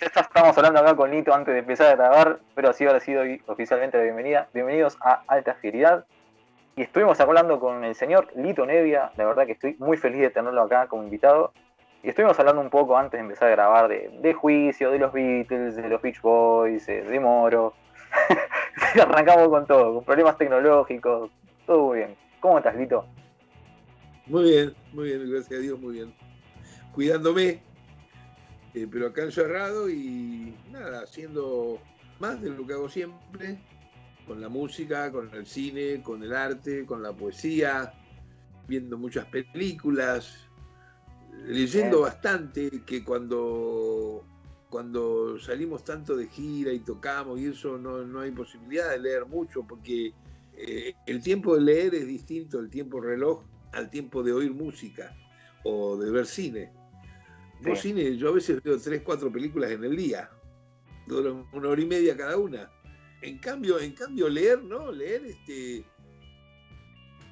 ya estamos hablando acá con Nito antes de empezar a grabar, pero así ahora sí doy oficialmente la bienvenida. Bienvenidos a Alta Fieridad. Y estuvimos hablando con el señor Lito Nevia, la verdad que estoy muy feliz de tenerlo acá como invitado. Y estuvimos hablando un poco antes de empezar a grabar de, juicio, de los Beatles, de los Beach Boys, eh, de Moro. Arrancamos con todo, con problemas tecnológicos, todo muy bien. ¿Cómo estás, Lito? Muy bien, muy bien, gracias a Dios, muy bien. Cuidándome, eh, pero acá encerrado y nada, haciendo más de lo que hago siempre, con la música, con el cine, con el arte, con la poesía, viendo muchas películas, leyendo bastante, que cuando, cuando salimos tanto de gira y tocamos y eso no, hay posibilidad de leer mucho, porque eh, el tiempo de leer es distinto, el tiempo reloj, al tiempo de oír música o de ver cine. Cine, yo a veces veo tres, cuatro películas en el día, duran una hora y media cada una. En cambio, en cambio leer, ¿no? Leer, este,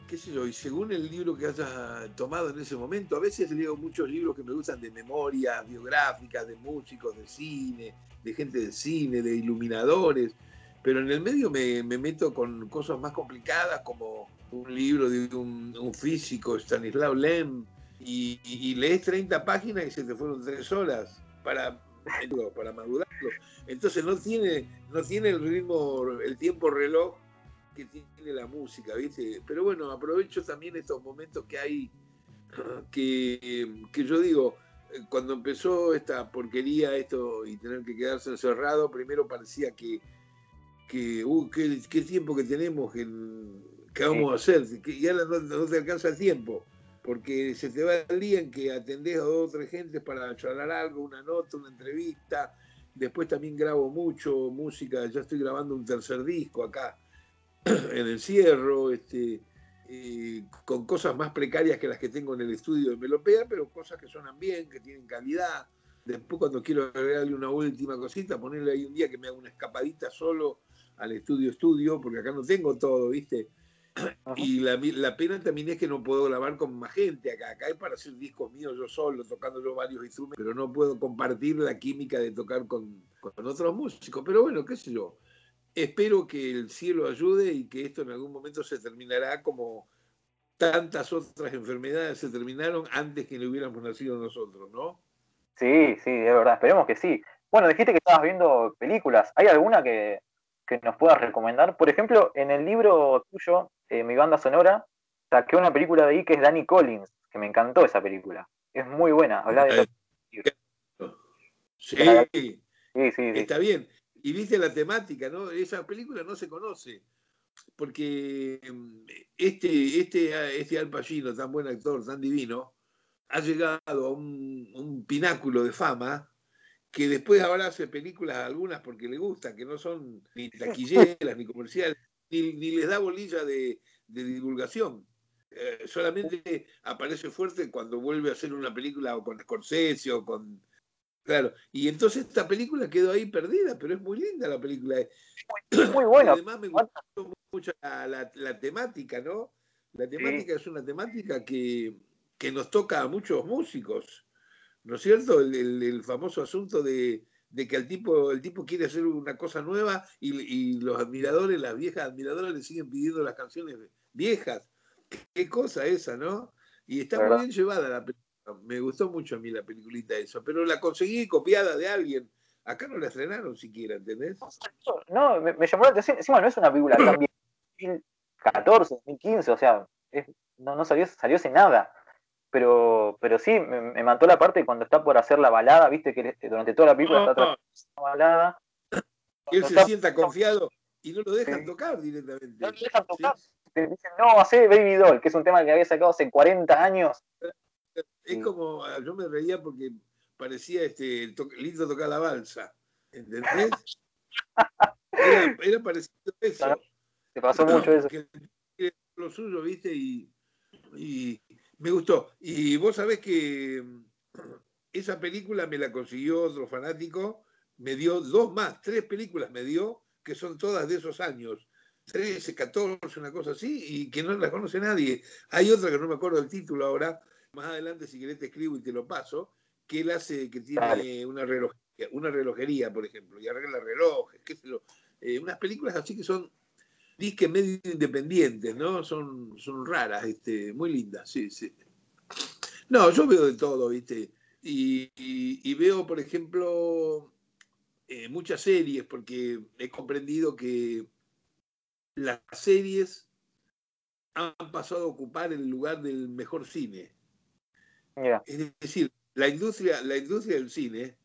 qué sé yo, y según el libro que hayas tomado en ese momento, a veces leo muchos libros que me gustan de memoria, biográficas, de músicos, de cine, de gente de cine, de iluminadores, pero en el medio me, meto con cosas más complicadas como un libro de un, físico, Stanislav Lem, y, lees 30 páginas y se te fueron tres horas para, para madurarlo. Entonces no tiene, no tiene el ritmo, el tiempo reloj que tiene la música, ¿viste? Pero bueno, aprovecho también estos momentos que hay, que, que yo digo, cuando empezó esta porquería, esto y tener que quedarse encerrado, primero parecía que, que uh, qué, tiempo que tenemos, que, ¿qué vamos a hacer? Que ya no, te alcanza el tiempo, porque se te va el día en que atendés a dos o tres gentes para charlar algo, una nota, una entrevista, Después también grabo mucho música, ya estoy grabando un tercer disco acá en encierro, este, eh, con cosas más precarias que las que tengo en el estudio de Melopea, pero cosas que suenan bien, que tienen calidad. Después cuando quiero agregarle una última cosita, ponerle ahí un día que me haga una escapadita solo al estudio estudio, porque acá no tengo todo, ¿viste? Y la, pena también es que no puedo grabar con más gente acá. Acá es para hacer discos míos yo solo, tocando yo varios instrumentos, pero no puedo compartir la química de tocar con, con otros músicos. Pero bueno, qué sé yo. Espero que el cielo ayude y que esto en algún momento se terminará como tantas otras enfermedades se terminaron antes que no hubiéramos nacido nosotros, ¿no? Sí, sí, es verdad. Esperemos que sí. Bueno, dijiste que estabas viendo películas. ¿Hay alguna que, que nos puedas recomendar? Por ejemplo, en el libro tuyo, eh, Mi banda sonora, saqué una película de ahí que es Danny Collins, que me encantó esa película. Es muy buena. Habla de eh, sí, sí, sí, está bien. Y viste la temática, ¿no? Esa película no se conoce. Porque mm, este, este, este Al Pacino, tan buen actor, tan divino, ha llegado a un, un pináculo de fama que después ahora hace películas algunas porque le gusta, que no son ni taquilleras ni comerciales, ni, les da bolilla de, divulgación. Eh, solamente aparece fuerte cuando vuelve a hacer una película o con Scorsese o con... Claro, y entonces esta película quedó ahí perdida, pero es muy linda la película. Muy buena. Además me gustó mucho la, temática, ¿no? La temática es una temática que, que nos toca a muchos músicos ¿no es cierto? El, famoso asunto de, que el tipo, el tipo quiere hacer una cosa nueva y, los admiradores, las viejas admiradoras le siguen pidiendo las canciones viejas. Qué, cosa esa, ¿no? Y está muy bien llevada la película. Me gustó mucho a mí la peliculita eso, pero la conseguí copiada de alguien. Acá no la estrenaron siquiera, ¿entendés? No, me, llamó la atención. Encima no es una película también 2014, 2015, o sea, no, no salió, salió sin nada pero, pero sí, me, mató la parte cuando está por hacer la balada, viste que durante toda la película está tratando la balada. Y él se sienta confiado y no lo dejan tocar directamente. No lo dejan tocar. dicen, no, hace Baby Doll, que es un tema que había sacado hace 40 años. Es como, ah, yo me reía porque parecía este, lindo tocar la balsa. ¿Entendés? Era, parecido a eso. Se pasó mucho eso. lo suyo, viste, y, y me gustó. Y vos sabés que mm, esa película me la consiguió otro fanático, me dio dos más, tres películas me dio, que son todas de esos años. 13, 14, una cosa así, y que no las conoce nadie. Hay otra que no me acuerdo del título ahora, más adelante si querés te escribo y te lo paso, que él hace, que tiene una relojería, una relojería, por ejemplo, y arregla relojes, qué sé yo. Eh, unas películas así que son disques medio independientes, ¿no? Son, son raras, este, muy lindas, sí, sí. No, yo veo de todo, ¿viste? Y, veo, por ejemplo, eh, muchas series, porque he comprendido que las series han pasado a ocupar el lugar del mejor cine. Es decir, la industria, la industria del cine,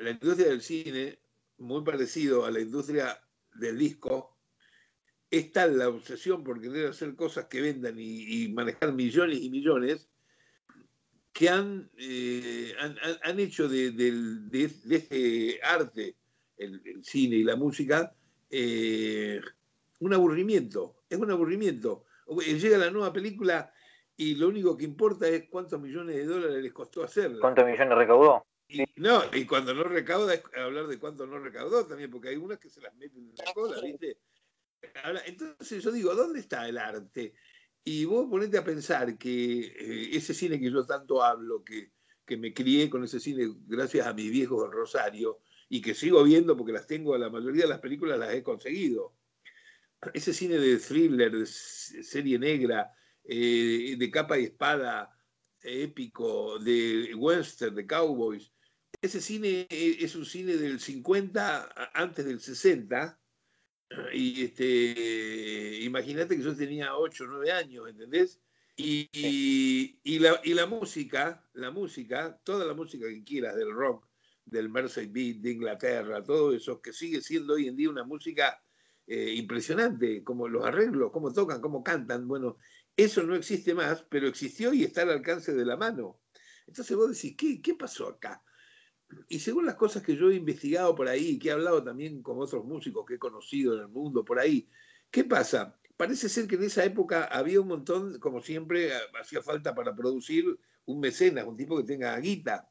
la industria del cine, muy parecido a la industria del disco, es tal la obsesión por querer hacer cosas que vendan y, manejar millones y millones, que han, eh, han, hecho de, de, este arte, el, cine y la música, eh, un aburrimiento. Es un aburrimiento. Llega la nueva película y lo único que importa es cuántos millones de dólares les costó hacerla. ¿Cuántos millones recaudó? Y, no, y cuando no recauda es hablar de cuánto no recaudó también, porque hay unas que se las meten en la cola, ¿viste? Entonces yo digo, ¿dónde está el arte? Y vos ponete a pensar que eh, ese cine que yo tanto hablo, que, que me crié con ese cine gracias a mis viejos del Rosario, y que sigo viendo porque las tengo, la mayoría de las películas las he conseguido. Ese cine de thriller, de serie negra, eh, de capa y espada épico, de western, de cowboys. Ese cine eh, es un cine del 50 antes del 60. Y este, imagínate que yo tenía 8 o 9 años, ¿entendés? Y, y, la, y, la, música, la música, toda la música que quieras del rock, del Mercy Beat, de Inglaterra, todo eso, que sigue siendo hoy en día una música eh, impresionante, como los arreglos, cómo tocan, cómo cantan. Bueno, eso no existe más, pero existió y está al alcance de la mano. Entonces vos decís, ¿qué, qué pasó acá? Y según las cosas que yo he investigado por ahí, que he hablado también con otros músicos que he conocido en el mundo por ahí, ¿qué pasa? Parece ser que en esa época había un montón, como siempre, hacía falta para producir un mecenas, un tipo que tenga guita.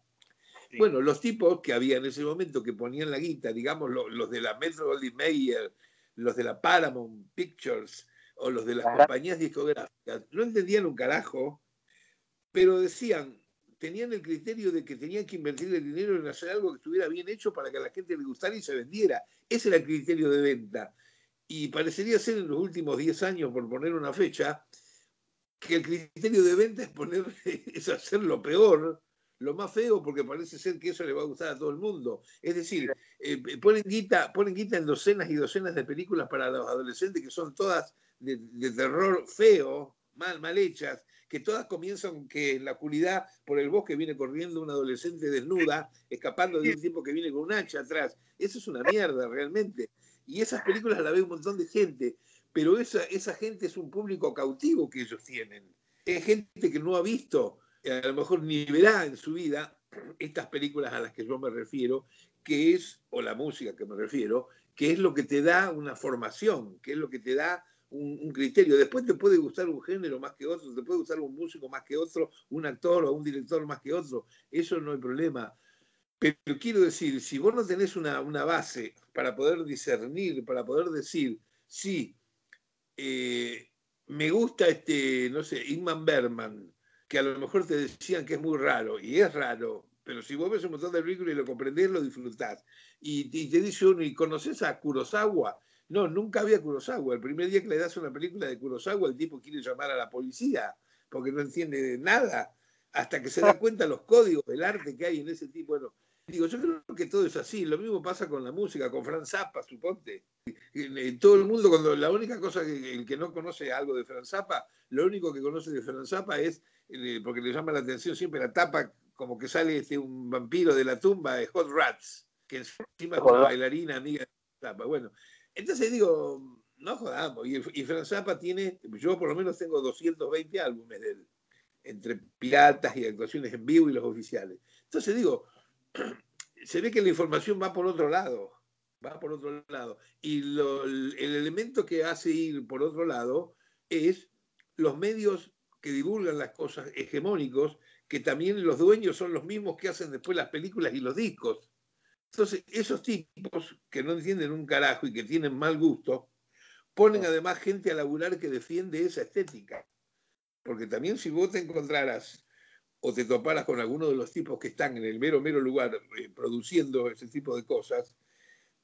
Bueno, los tipos que había en ese momento que ponían la guita, digamos, los, de la Metro Goldwyn Mayer, los de la Paramount Pictures, o los de las compañías discográficas, no entendían un carajo, pero decían, tenían el criterio de que tenían que invertir el dinero en hacer algo que estuviera bien hecho para que a la gente le gustara y se vendiera. Ese era el criterio de venta. Y parecería ser en los últimos 10 años, por poner una fecha, que el criterio de venta es, poner, es hacer lo peor, lo más feo, porque parece ser que eso le va a gustar a todo el mundo. Es decir, eh, ponen, guita, ponen guita en docenas y docenas de películas para los adolescentes que son todas de, terror feo, mal, mal hechas, que todas comienzan que en la oscuridad por el bosque viene corriendo una adolescente desnuda, escapando de un tipo que viene con un hacha atrás. Eso es una mierda realmente. Y esas películas las ve un montón de gente, pero esa, esa gente es un público cautivo que ellos tienen. Es gente que no ha visto, a lo mejor ni verá en su vida estas películas a las que yo me refiero, que es, o la música que me refiero, que es lo que te da una formación, que es lo que te da un, criterio. Después te puede gustar un género más que otro, te puede gustar un músico más que otro, un actor o un director más que otro. Eso no hay problema. Pero quiero decir, si vos no tenés una, base para poder discernir, para poder decir, sí, eh, me gusta este, no sé, Ingman Berman, que a lo mejor te decían que es muy raro, y es raro, pero si vos ves un montón de películas y lo comprendés, lo disfrutás. Y, y, te dice uno, ¿y conoces a Kurosawa? No, nunca había Kurosawa. El primer día que le das una película de Kurosawa, el tipo quiere llamar a la policía porque no entiende nada, hasta que se da cuenta los códigos del arte que hay en ese tipo. Bueno, digo, yo creo que todo es así. Lo mismo pasa con la música, con Franz Zappa, suponte. Todo el mundo, cuando la única cosa que el que no conoce algo de Franz Zappa, lo único que conoce de Franz Zappa es, eh, porque le llama la atención siempre la tapa, como que sale este, un vampiro de la tumba de Hot Rats, que encima es una bailarina amiga de Zappa. Bueno, entonces digo, no jodamos. Y, y Franz Zappa tiene, yo por lo menos tengo 220 álbumes de él, entre piratas y actuaciones en vivo y los oficiales. Entonces digo, se ve que la información va por otro lado, va por otro lado. Y el elemento que hace ir por otro lado es los medios que divulgan las cosas hegemónicos, que también los dueños son los mismos que hacen después las películas y los discos. Entonces, esos tipos que no entienden un carajo y que tienen mal gusto, ponen además gente a laburar que defiende esa estética. Porque también si vos te encontraras o te toparas con alguno de los tipos que están en el mero, mero lugar eh, produciendo ese tipo de cosas,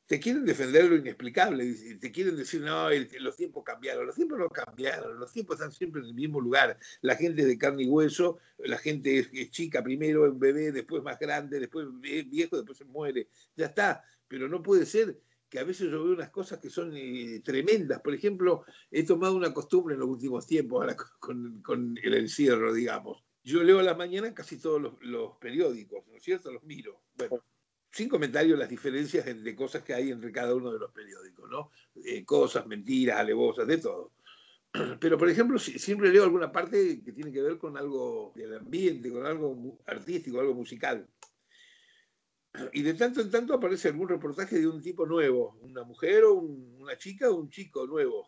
te quieren defender lo inexplicable, te quieren decir, no, los tiempos cambiaron, los tiempos no cambiaron, los tiempos están siempre en el mismo lugar, la gente es de carne y hueso, la gente es, chica primero, es bebé, después más grande, después viejo, después se muere, ya está, pero no puede ser que a veces yo veo unas cosas que son eh, tremendas, por ejemplo, he tomado una costumbre en los últimos tiempos ahora con, el encierro, digamos, yo leo a la mañana casi todos los, los periódicos, ¿no es cierto? Los miro. Bueno, sin comentarios las diferencias de cosas que hay entre cada uno de los periódicos, ¿no? Eh, cosas, mentiras, alevosas, de todo. Pero, por ejemplo, siempre leo alguna parte que tiene que ver con algo del ambiente, con algo artístico, algo musical. Y de tanto en tanto aparece algún reportaje de un tipo nuevo, una mujer o una chica o un chico nuevo.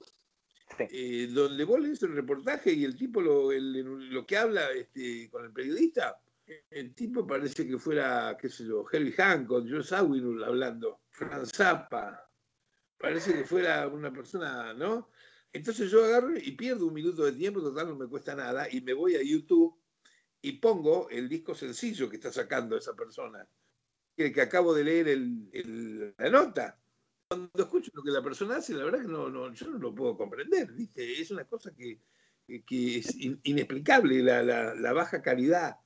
Eh, donde vos lees el reportaje y el tipo lo, lo que habla este, con el periodista el tipo parece que fuera, qué sé yo, Herbie Hancock, Joe Sawinul hablando, Franz Zappa, parece que fuera una persona, ¿no? Entonces yo agarro y pierdo un minuto de tiempo, total no me cuesta nada, y me voy a YouTube y pongo el disco sencillo que está sacando esa persona, el que acabo de leer el, la nota. Cuando escucho lo que la persona hace, la verdad que no, no, yo no lo puedo comprender, ¿viste? Es una cosa que, que es inexplicable, la, la baja calidad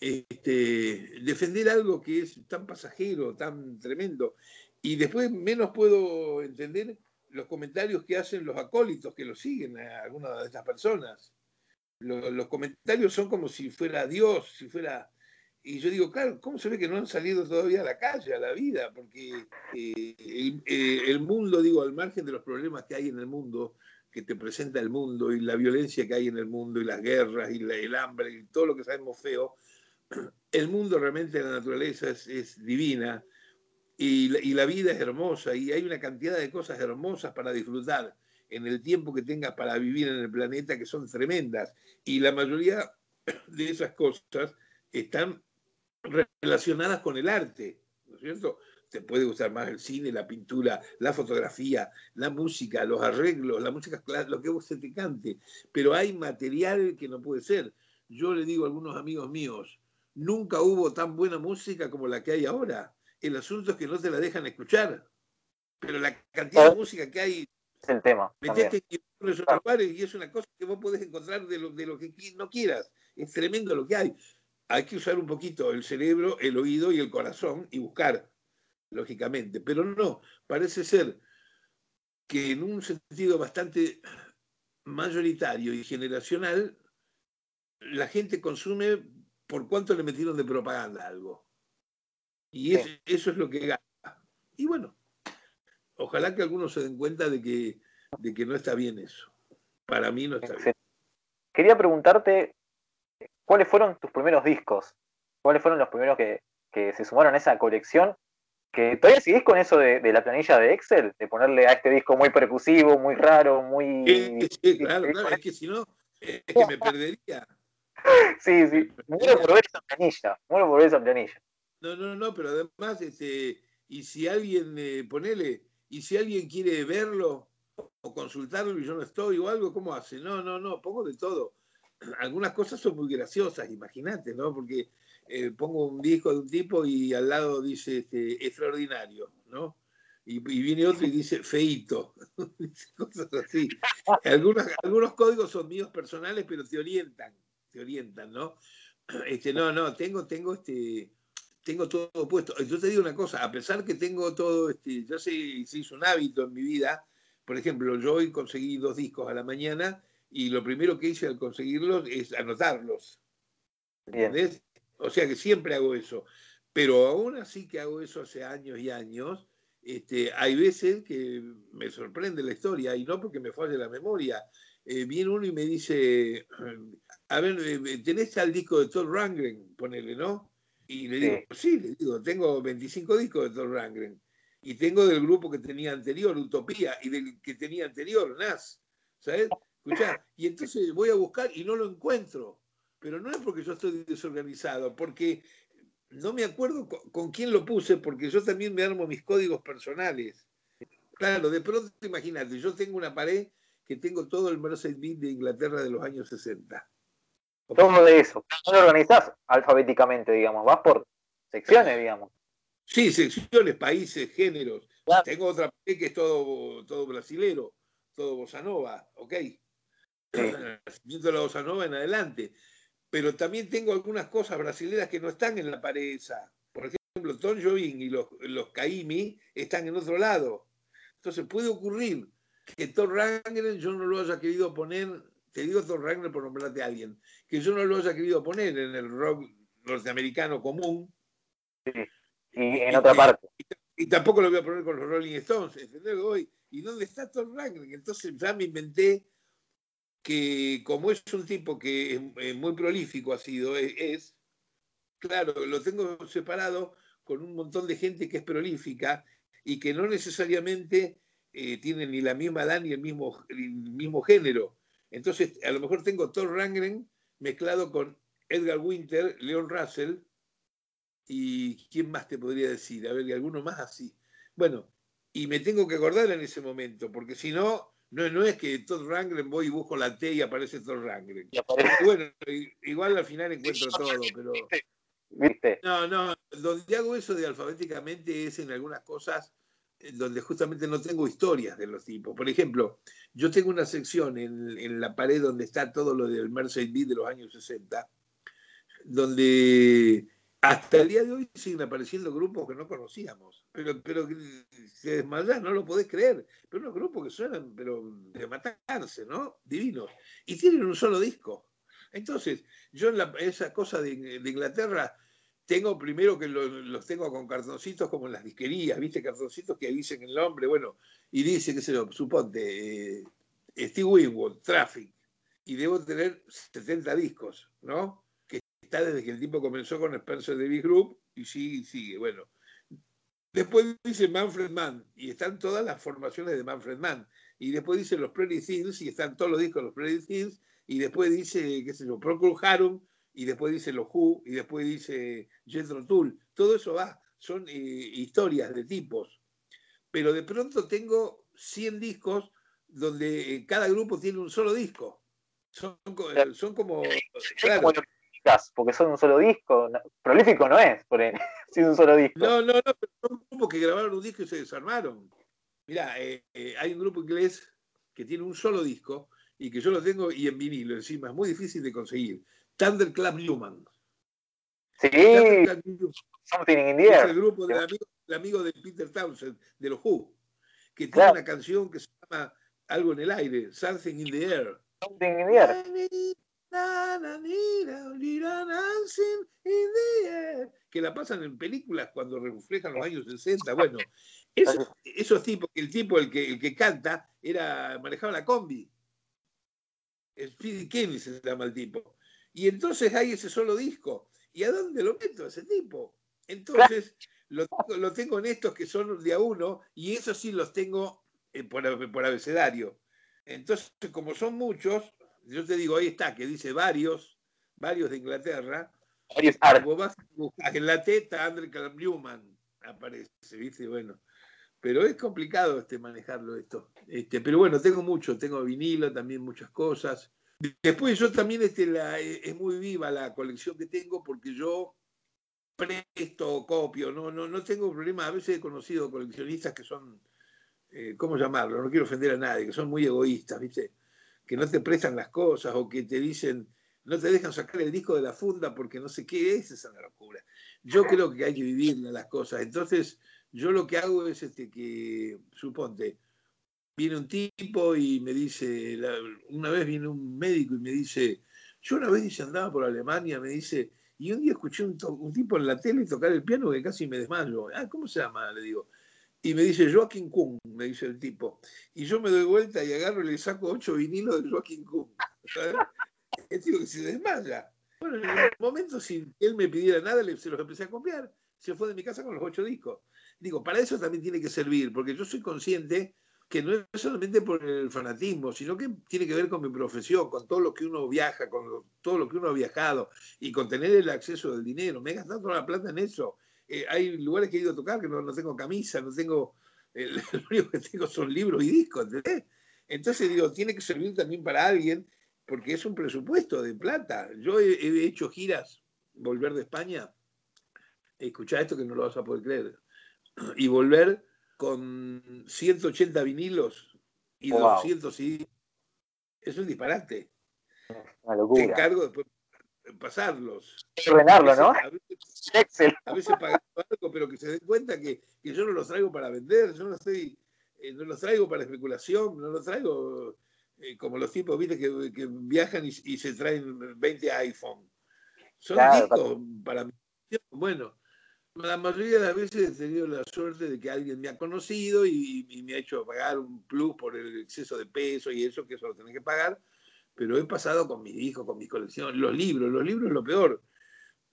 este, defender algo que es tan pasajero, tan tremendo. Y después menos puedo entender los comentarios que hacen los acólitos que lo siguen a algunas de estas personas. Los, comentarios son como si fuera Dios, si fuera... Y yo digo, claro, ¿cómo se ve que no han salido todavía a la calle, a la vida? Porque eh, eh, el, mundo, digo, al margen de los problemas que hay en el mundo, que te presenta el mundo y la violencia que hay en el mundo y las guerras y el hambre y todo lo que sabemos feo, el mundo realmente, la naturaleza es, divina y la, y la, vida es hermosa y hay una cantidad de cosas hermosas para disfrutar en el tiempo que tengas para vivir en el planeta que son tremendas y la mayoría de esas cosas están relacionadas con el arte, ¿no es cierto? Te puede gustar más el cine, la pintura, la fotografía, la música, los arreglos, la música, lo que vos se te cante, pero hay material que no puede ser. Yo le digo a algunos amigos míos, nunca hubo tan buena música como la que hay ahora. El asunto es que no te la dejan escuchar, pero la cantidad de música que hay es el tema. Metete en esos lugares y es una cosa que vos podés encontrar de lo, de lo que no quieras. Es tremendo lo que hay. Hay que usar un poquito el cerebro, el oído y el corazón y buscar lógicamente, pero no, parece ser que en un sentido bastante mayoritario y generacional, la gente consume por cuánto le metieron de propaganda algo. Y eso es lo que gana. Y bueno, ojalá que algunos se den cuenta de que, de que no está bien eso. Para mí no está bien. Quería preguntarte, ¿cuáles fueron tus primeros discos? ¿Cuáles fueron los primeros que, que se sumaron a esa colección? Que todavía sigues con eso de, la planilla de Excel, de ponerle a este disco muy percusivo, muy raro, muy... Sí, claro, claro, es que si no, es que me perdería. Sí, sí, muero por ver esa planilla, muero por ver esa planilla. No, no, no, pero además, este, y si alguien, eh, ponele, y si alguien quiere verlo o consultarlo y yo no estoy o algo, ¿cómo hace? No, no, no, pongo de todo. Algunas cosas son muy graciosas, imagínate, ¿no? Porque eh, pongo un disco de un tipo y al lado dice este, extraordinario, ¿no? Y, viene otro y dice feito, cosas así. Algunos, algunos códigos son míos personales, pero te orientan, te orientan, ¿no? Este, no, no, tengo, tengo este, tengo todo puesto. Yo te digo una cosa, a pesar que tengo todo, este, ya se, se hizo un hábito en mi vida, por ejemplo, yo hoy conseguí dos discos a la mañana y lo primero que hice al conseguirlos es anotarlos. ¿Entendés? O sea que siempre hago eso. Pero aún así que hago eso hace años y años, este, hay veces que me sorprende la historia, y no porque me falle la memoria. Eh, viene uno y me dice, a ver, eh, ¿tenés al disco de Todd Rangren? Ponele, ¿no? Y le digo, sí, le digo, tengo 25 discos de Todd Rangren. Y tengo del grupo que tenía anterior, Utopía, y del que tenía anterior, Nas. ¿Sabes? Escuchá, y entonces voy a buscar y no lo encuentro pero no es porque yo estoy desorganizado, porque no me acuerdo con quién lo puse, porque yo también me armo mis códigos personales. Claro, de pronto imagínate, yo tengo una pared que tengo todo el Mercedes Beat de Inglaterra de los años 60. Todo de eso. No lo organizás alfabéticamente, digamos, vas por secciones, digamos. Sí, secciones, países, géneros. Tengo otra que es todo, todo brasilero, todo bossa nova, ¿ok? Nacimiento de la bossa nova en adelante. Pero también tengo algunas cosas brasileras que no están en la pared esa. Por ejemplo, Tom Jobim y los, los Caimi están en otro lado. Entonces puede ocurrir que Thor Rangren yo no lo haya querido poner, te digo Thor Rangren por nombrarte a alguien, que yo no lo haya querido poner en el rock norteamericano común. Sí. Y en otra parte. Y, tampoco lo voy a poner con los Rolling Stones, ¿entendés? Hoy, ¿y dónde está Thor Rangren? Entonces ya me inventé que como es un tipo que es, muy prolífico ha sido, es, claro, lo tengo separado con un montón de gente que es prolífica y que no necesariamente eh, tienen ni la misma edad ni el mismo, el mismo género. Entonces, a lo mejor tengo Thor Rangren mezclado con Edgar Winter, Leon Russell, y ¿quién más te podría decir? A ver, y alguno más así. Bueno, y me tengo que acordar en ese momento, porque si no, no, no es que Todd Rangren voy y busco la T y aparece Todd Rangren. Bueno, igual al final encuentro todo, pero. ¿Viste? No, no, donde hago eso de alfabéticamente es en algunas cosas donde justamente no tengo historias de los tipos. Por ejemplo, yo tengo una sección en, en la pared donde está todo lo del Mercedes-Benz de los años 60, donde hasta el día de hoy siguen apareciendo grupos que no conocíamos, pero, pero se desmayan, no lo podés creer. Pero unos grupos que suenan pero de matarse, ¿no? Divinos. Y tienen un solo disco. Entonces, yo en esa cosa de, Inglaterra tengo primero que los, tengo con cartoncitos como en las disquerías, ¿viste? Cartoncitos que dicen el nombre, bueno, y dice, qué sé yo, suponte, eh, Steve Winwood, Traffic, y debo tener 70 discos, ¿no? Desde que el tipo comenzó con Spencer Davis Group y sigue sigue. Bueno, después dice Manfred Mann y están todas las formaciones de Manfred Mann. Y después dice los Prairie Things y están todos los discos de los Prairie Things. Y después dice, qué sé yo, Procol Harum y después dice los Who y después dice Jethro Tull. Todo eso va, son eh, historias de tipos. Pero de pronto tengo 100 discos donde eh, cada grupo tiene un solo disco. Son, son como. Claro, porque son un solo disco. prolífico no es, por él, si un solo disco. No, no, no, pero son grupos que grabaron un disco y se desarmaron. Mirá, eh, eh, hay un grupo inglés que tiene un solo disco y que yo lo tengo y en vinilo encima, es muy difícil de conseguir. Thunderclap Newman. Sí, Something in the Es el grupo del amigo, de Peter Townsend, de los Who, que tiene una canción que se llama Algo en el aire, Something in the Air. Something in the Air que la pasan en películas cuando reflejan los años 60. Bueno, esos, tipos, el tipo, el que, el que canta, era, manejaba la combi. Speedy Kenny se llama el tipo. Y entonces hay ese solo disco. ¿Y a dónde lo meto ese tipo? Entonces, lo, tengo en estos que son de a uno, y esos sí los tengo eh, por, por abecedario. Entonces, como son muchos, yo te digo, ahí está, que dice varios, varios de Inglaterra. Varios vas en la teta, André Newman aparece, ¿viste? Bueno, pero es complicado este manejarlo esto. Este, pero bueno, tengo mucho, tengo vinilo, también muchas cosas. Después yo también este, la, es muy viva la colección que tengo porque yo presto, copio, no, no, no tengo problema. A veces he conocido coleccionistas que son, eh, ¿cómo llamarlo? No quiero ofender a nadie, que son muy egoístas, ¿viste? Que no te prestan las cosas o que te dicen, no te dejan sacar el disco de la funda porque no sé qué es, esa locura. Yo creo que hay que vivir las cosas. Entonces, yo lo que hago es este, que, suponte, viene un tipo y me dice, una vez viene un médico y me dice, yo una vez andaba por Alemania, me dice, y un día escuché un, un tipo en la tele tocar el piano que casi me desmayo. Ah, ¿cómo se llama? Le digo. Y me dice Joaquín Kung, me dice el tipo. Y yo me doy vuelta y agarro y le saco ocho vinilos de Joaquín Kung. El tipo que se desmaya. Bueno, en el momento, si él me pidiera nada, se los empecé a copiar. Se fue de mi casa con los ocho discos. Digo, para eso también tiene que servir, porque yo soy consciente que no es solamente por el fanatismo, sino que tiene que ver con mi profesión, con todo lo que uno viaja, con todo lo que uno ha viajado y con tener el acceso del dinero. Me he gastado toda la plata en eso eh, hay lugares que he ido a tocar que no, tengo camisa, no tengo, lo único que tengo son libros y discos, ¿entendés? Entonces digo, tiene que servir también para alguien porque es un presupuesto de plata. Yo he, hecho giras, volver de España, escuchá esto que no lo vas a poder creer, y volver con 180 vinilos y 200 CDs. Es un disparate. Una locura. Te encargo después pasarlos. Ordenarlo, ¿no? Excel. A veces pagando algo, pero que se den cuenta que, que, yo no los traigo para vender, yo no estoy, eh, no los traigo para especulación, no los traigo eh, como los tipos, viste, que, que viajan y, y, se traen 20 iPhone. Son discos para mí. Bueno, la mayoría de las veces he tenido la suerte de que alguien me ha conocido y, y, me ha hecho pagar un plus por el exceso de peso y eso, que eso lo tenés que pagar pero he pasado con mis hijos, con mis colecciones, los libros, los libros es lo peor.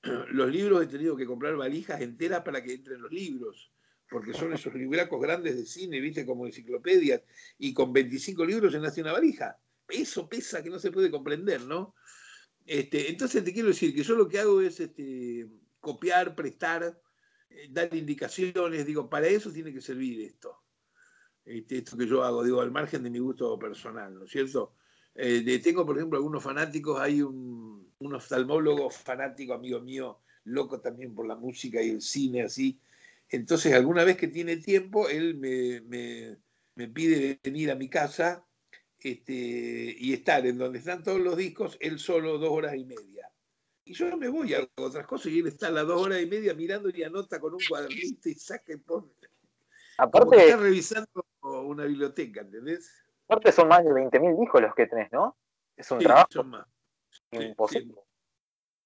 Los libros he tenido que comprar valijas enteras para que entren los libros, porque son esos libracos grandes de cine, viste, como enciclopedias, y con 25 libros se nace una valija. Eso pesa que no se puede comprender, ¿no? Este, entonces te quiero decir que yo lo que hago es este, copiar, prestar, eh, dar indicaciones, digo, para eso tiene que servir esto. Este, esto que yo hago, digo, al margen de mi gusto personal, ¿no es cierto? Eh, tengo, por ejemplo, algunos fanáticos, hay un, oftalmólogo fanático, amigo mío, loco también por la música y el cine, así. Entonces, alguna vez que tiene tiempo, él me, pide venir a mi casa este, y estar en donde están todos los discos, él solo dos horas y media. Y yo me voy a otras cosas y él está a las dos horas y media mirando y anota con un cuadernito y saca y pone. Aparte, está revisando una biblioteca, ¿entendés? Aparte son más de 20.000 discos los que tenés, ¿no? Es un trabajo son más. Imposible.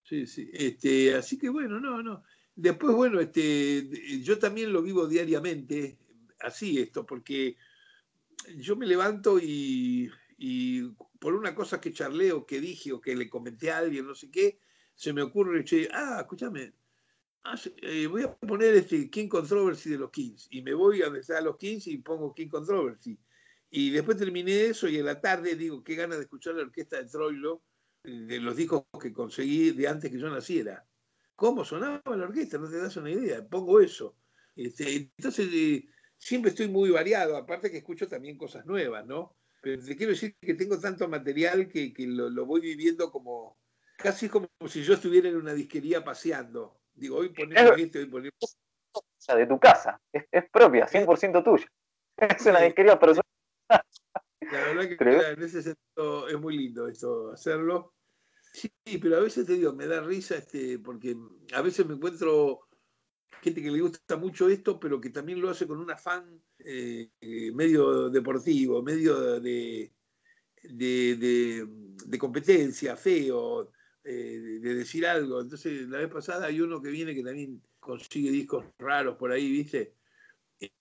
Sí, sí. Este, así que bueno, no, no. Después, bueno, este, yo también lo vivo diariamente, así esto, porque yo me levanto y, por una cosa que charlé o que dije o que le comenté a alguien, no sé qué, se me ocurre, che, ah, escúchame, ah, eh, voy a poner este King Controversy de los Kings y me voy a donde a los Kings y pongo King Controversy y después terminé eso y en la tarde digo, qué ganas de escuchar la orquesta de Troilo, de los discos que conseguí de antes que yo naciera. ¿Cómo sonaba la orquesta? No te das una idea. Pongo eso. Este, entonces, eh, siempre estoy muy variado, aparte que escucho también cosas nuevas, ¿no? Pero te quiero decir que tengo tanto material que, lo, voy viviendo como, casi como si yo estuviera en una disquería paseando. Digo, hoy ponemos esto, hoy ponemos... De tu casa, es, propia, 100% tuya. Es una disquería personal la verdad que en ese sentido es muy lindo eso, hacerlo. Sí, pero a veces te digo, me da risa este, porque a veces me encuentro gente que le gusta mucho esto, pero que también lo hace con un afán eh, medio deportivo, medio de, de, competencia, feo, eh, de decir algo. Entonces, la vez pasada hay uno que viene que también consigue discos raros por ahí, ¿viste?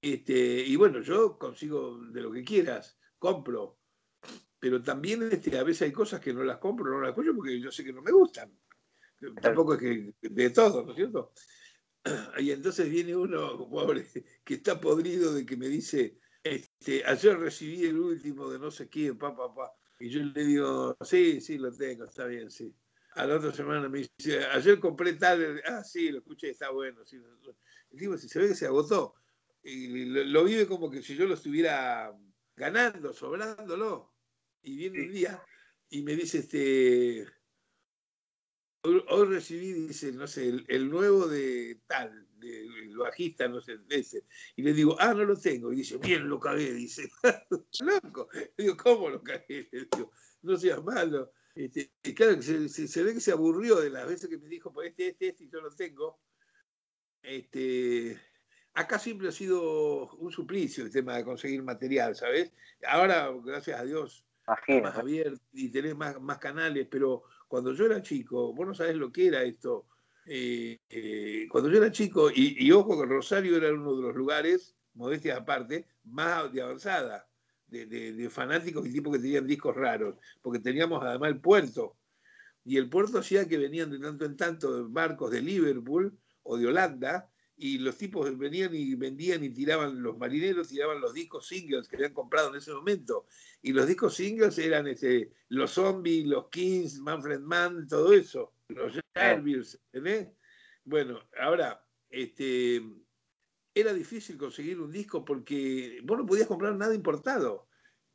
Este, y bueno, yo consigo de lo que quieras, compro. Pero también este, a veces hay cosas que no las compro, no las escucho porque yo sé que no me gustan. Tampoco es que de todo, ¿no es cierto? Y entonces viene uno, pobre, que está podrido de que me dice, este, ayer recibí el último de no sé quién, papá, papá. Y yo le digo, sí, sí, lo tengo, está bien, sí. A la otra semana me dice, ayer compré tal, ah, sí, lo escuché, está bueno. Sí. Digo, si se ve que se agotó y lo, vive como que si yo lo estuviera ganando, sobrándolo. Y viene un día y me dice, este, hoy, recibí, dice, no sé, el, nuevo de tal, del bajista, no sé, ese. Y le digo, ah, no lo tengo. Y dice, bien, lo cagué, dice, loco. Le digo, ¿cómo lo cagué? Le digo, no seas malo. Este, y claro, se, se, ve que se aburrió de las veces que me dijo, pues este, este, este, y yo lo tengo. Este, Acá siempre ha sido un suplicio el tema de conseguir material, ¿sabes? Ahora, gracias a Dios, más abierto y tenés más, más canales, pero cuando yo era chico, vos no sabés lo que era esto. Eh, eh, cuando yo era chico, y, ojo que Rosario era uno de los lugares, modestia aparte, más de avanzada, de, fanáticos y tipos que tenían discos raros, porque teníamos además el puerto, y el puerto hacía que venían de tanto en tanto barcos de Liverpool o de Holanda, y los tipos venían y vendían y tiraban, los marineros tiraban los discos singles que habían comprado en ese momento. Y los discos singles eran este, los zombies, los Kings, Manfred Mann, todo eso, los Jarvis, ¿entendés? Bueno, ahora, este, era difícil conseguir un disco porque vos no podías comprar nada importado.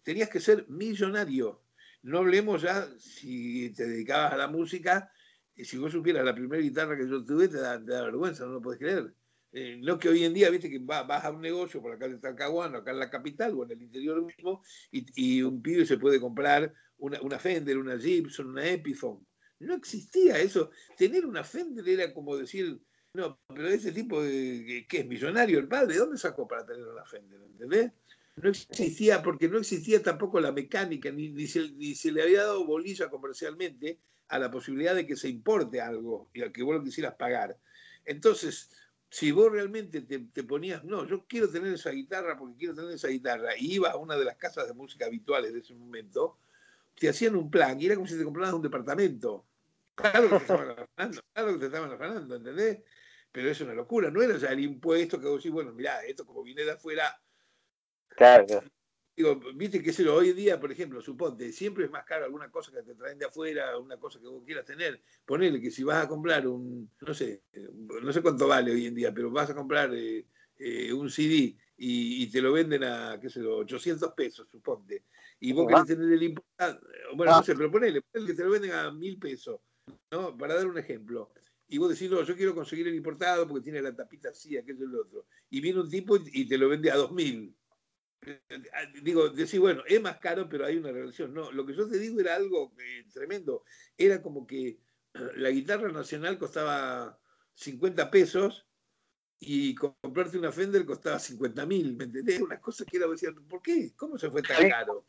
Tenías que ser millonario. No hablemos ya si te dedicabas a la música, si vos supieras la primera guitarra que yo tuve, te da, vergüenza, no lo puedes creer. Eh, no que hoy en día, viste, que vas a un negocio por acá de Talcahuano, acá en la capital o en el interior mismo, y, un pibe se puede comprar una, una, Fender, una Gibson, una Epiphone. No existía eso. Tener una Fender era como decir, no, pero ese tipo, de, que es millonario el padre, ¿de dónde sacó para tener una Fender? ¿Entendés? No existía, porque no existía tampoco la mecánica, ni, ni, se, ni se le había dado bolilla comercialmente a la posibilidad de que se importe algo y a que vos lo quisieras pagar. Entonces, si vos realmente te, ponías, no, yo quiero tener esa guitarra porque quiero tener esa guitarra, y iba a una de las casas de música habituales de ese momento, te hacían un plan y era como si te compraras un departamento. Claro que te estaban afanando, claro que te estaban afanando, ¿entendés? Pero es una locura, no era ya el impuesto que vos decís, bueno, mirá, esto como viene de afuera. Claro. Digo, viste que hoy en día, por ejemplo, suponte, siempre es más caro alguna cosa que te traen de afuera, una cosa que vos quieras tener. Ponele que si vas a comprar un, no sé, no sé cuánto vale hoy en día, pero vas a comprar eh, eh, un CD y, te lo venden a, qué sé yo, 800 pesos, suponte. Y vos querés tener el importado, bueno, no sé, pero ponele, ponele que te lo venden a mil pesos, ¿no? Para dar un ejemplo. Y vos decís, no, yo quiero conseguir el importado porque tiene la tapita así, aquello y lo otro. Y viene un tipo y te lo vende a 2000 digo, decir, bueno, es más caro, pero hay una relación. No, lo que yo te digo era algo eh, tremendo. Era como que la guitarra nacional costaba 50 pesos y comprarte una Fender costaba 50 mil, ¿me entendés? Una cosa que era, decir, ¿por qué? ¿Cómo se fue tan caro?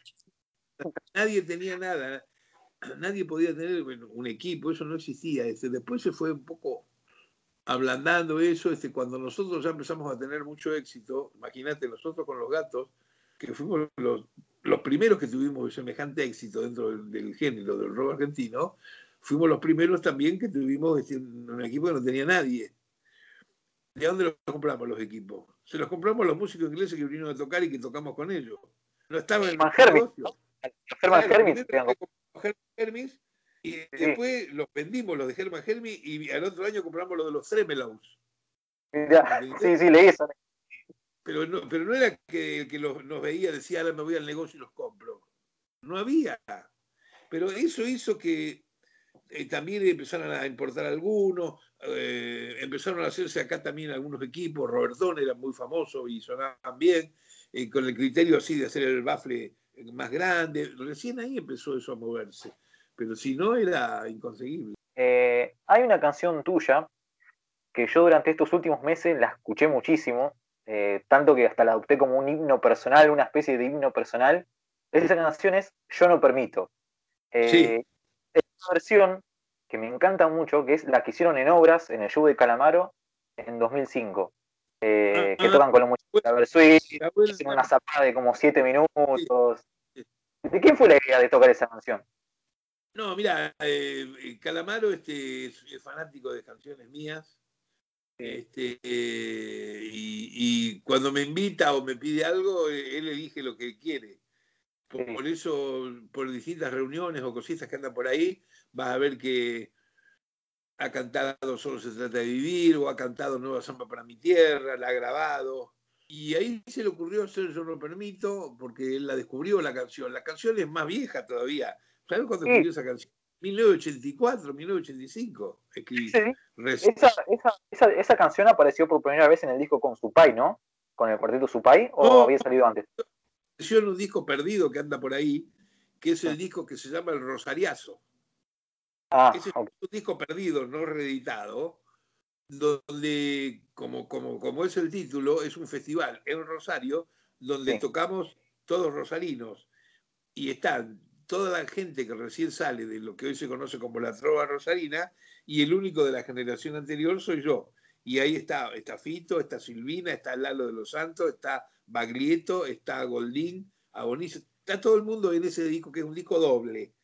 Nadie tenía nada, nadie podía tener un equipo, eso no existía. Después se fue un poco ablandando eso, este, cuando nosotros ya empezamos a tener mucho éxito, imagínate, nosotros con los gatos, que fuimos los, los primeros que tuvimos semejante éxito dentro del, género del rock argentino, fuimos los primeros también que tuvimos este, un equipo que no tenía nadie. ¿De dónde los compramos los equipos? Se los compramos a los músicos ingleses que vinieron a tocar y que tocamos con ellos. No estaban en el negocio. Herman Hermes, y después los vendimos, los de Herman Hermi, y al otro año compramos los de los Tremelaus. Sí, sí, leí eso pero no, pero no era que el que nos veía decía, ahora me voy al negocio y los compro. No había. Pero eso hizo que eh, también empezaron a importar algunos, eh, empezaron a hacerse acá también algunos equipos, Robertón era muy famoso y sonaban bien, eh, con el criterio así de hacer el bafle más grande. Recién ahí empezó eso a moverse, pero si no era inconseguible. hay una canción tuya que yo durante estos últimos meses la escuché muchísimo, eh, tanto que hasta la adopté como un himno personal, una especie de himno personal. Esa canción es Yo no permito. Eh, Es una versión que me encanta mucho, que es la que hicieron en obras en el show de Calamaro en 2005. Eh, que ah, tocan con los muchachos de Versuit, hicieron una zapada de como siete minutos. ¿De quién fue la idea de tocar esa canción? No, mira, Calamaro este, es fanático de canciones mías este, y, cuando me invita o me pide algo, él elige lo que quiere. Por, eso, por distintas reuniones o cositas que andan por ahí, vas a ver que ha cantado Solo se trata de vivir, o ha cantado Nueva Samba para mi tierra, la ha grabado. Y ahí se le ocurrió hacer Yo no permito, porque él la descubrió la canción. La canción es más vieja todavía. ¿Sabes cuándo escribió esa canción? 1984, 1985. Esa, esa, canción apareció por primera vez en el disco con Supay, ¿no? Con el cuarteto Supay, o había salido antes. Apareció en un disco perdido que anda por ahí, que es el ah. disco que se llama El Rosariazo. Ah, es un disco perdido, no reeditado, donde, como, como, como es el título, es un festival en Rosario, donde tocamos todos rosarinos. Y están toda la gente que recién sale de lo que hoy se conoce como la trova rosarina y el único de la generación anterior soy yo. Y ahí está, está Fito, está Silvina, está Lalo de los Santos, está Baglietto, está Goldín, Abonicio, está todo el mundo en ese disco que es un disco doble.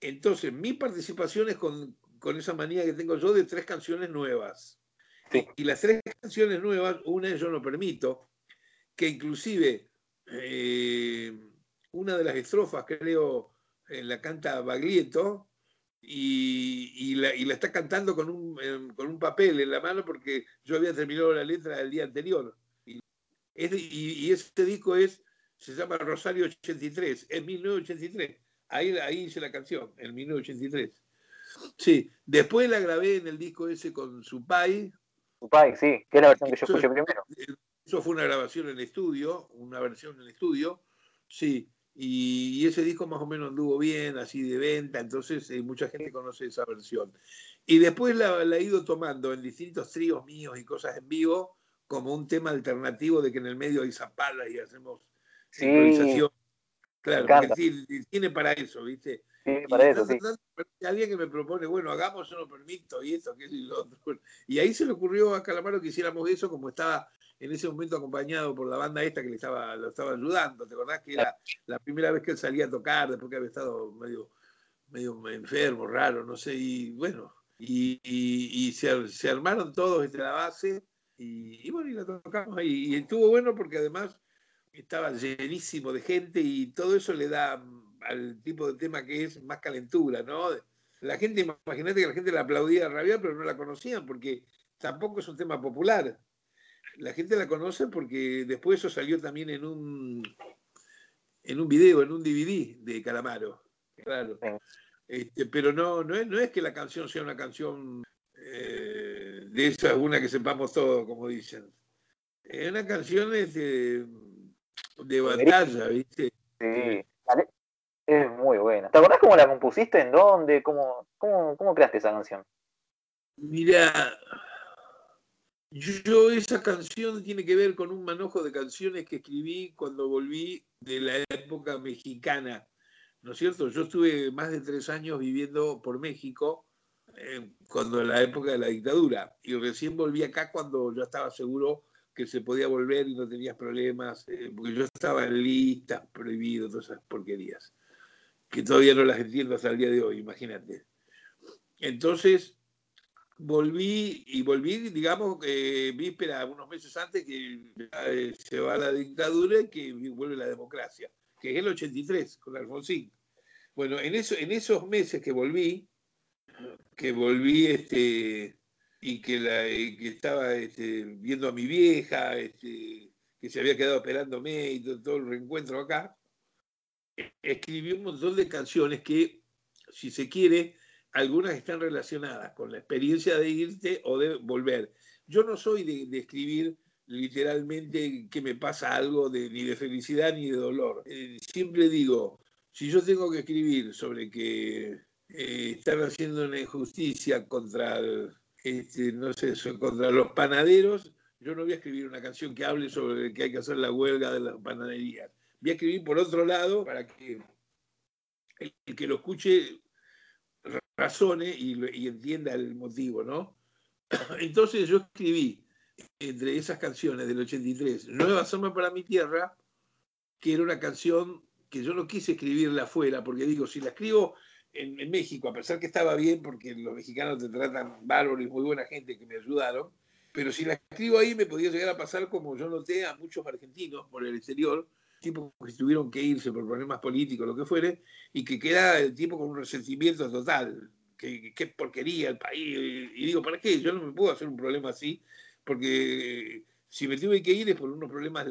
Entonces, mi participación es con, esa manía que tengo yo de tres canciones nuevas. Y las tres canciones nuevas, una es Yo no permito, que inclusive eh, una de las estrofas, creo, la canta Baglietto, y, la, está cantando con un, papel en la mano porque yo había terminado la letra el día anterior. Y, y, este disco es, se llama Rosario 83, es 1983. Ahí, ahí hice la canción, en 1983. Sí, después la grabé en el disco ese con su pai. Su pai, sí, que es la versión que yo escuché primero. Eso fue una grabación en estudio, una versión en estudio, sí. Y, ese disco más o menos anduvo bien, así de venta, entonces eh, mucha gente conoce esa versión. Y después la, he ido tomando en distintos tríos míos y cosas en vivo como un tema alternativo de que en el medio hay zapalas y hacemos improvisación. Claro, porque tiene para eso, ¿viste? Sí, para eso, sí. Alguien que me propone, bueno, hagamos, yo no permito, y esto, que es lo otro. Y ahí se le ocurrió a Calamaro que hiciéramos eso, como estaba en ese momento acompañado por la banda esta que le estaba, lo estaba ayudando. ¿Te acordás que era la primera vez que él salía a tocar después que había estado medio, medio enfermo, raro, no sé? Y bueno, y, se, armaron todos desde la base y, bueno, y la tocamos ahí. Y estuvo bueno porque además estaba llenísimo de gente y todo eso le da al tipo de tema que es más calentura, ¿no? La gente, imagínate que la gente la aplaudía rabia, pero no la conocían porque tampoco es un tema popular la gente la conoce porque después eso salió también en un en un video, en un DVD de Calamaro. Claro. Este, pero no, no es, no es que la canción sea una canción eh, de esa, una que sepamos todo, como dicen. Es una canción este, de, batalla, ¿viste? Sí, es muy buena. ¿Te acordás cómo la compusiste? ¿En dónde? ¿Cómo, cómo, cómo creaste esa canción? Mira, yo esa canción tiene que ver con un manojo de canciones que escribí cuando volví de la época mexicana, ¿no es cierto? Yo estuve más de tres años viviendo por México eh, cuando en la época de la dictadura y recién volví acá cuando yo estaba seguro que se podía volver y no tenías problemas, eh, porque yo estaba en listas, prohibido, todas esas porquerías, que todavía no las entiendo hasta el día de hoy, imagínate. Entonces, volví y volví, digamos, eh, víspera, unos meses antes que eh, se va la dictadura y que vuelve la democracia, que es el 83 con Alfonsín. Bueno, en, eso, en esos meses que volví, que volví este, y que, que estaba este, viendo a mi vieja, este, que se había quedado esperándome y todo, todo el reencuentro acá, escribí un montón de canciones que, si se quiere, algunas están relacionadas con la experiencia de irte o de volver. Yo no soy de, escribir literalmente que me pasa algo de, ni de felicidad ni de dolor. Eh, siempre digo, si yo tengo que escribir sobre que eh, están haciendo una injusticia contra, este, no sé, contra los panaderos, yo no voy a escribir una canción que hable sobre que hay que hacer la huelga de las panaderías. Voy a escribir por otro lado para que el que lo escuche razone y, entienda el motivo, ¿no? Entonces yo escribí entre esas canciones del 83, Nueva Soma para mi tierra, que era una canción que yo no quise escribirla afuera, porque digo, si la escribo en, México, a pesar que estaba bien, porque los mexicanos te tratan bárbaro y muy buena gente que me ayudaron, pero si la escribo ahí me podía llegar a pasar como yo noté a muchos argentinos por el exterior, tipos que tuvieron que irse por problemas políticos, lo que fuere, y que queda el tipo con un resentimiento total, que, qué porquería el país, y, digo, ¿para qué? Yo no me puedo hacer un problema así, porque si me tuve que ir es por unos problemas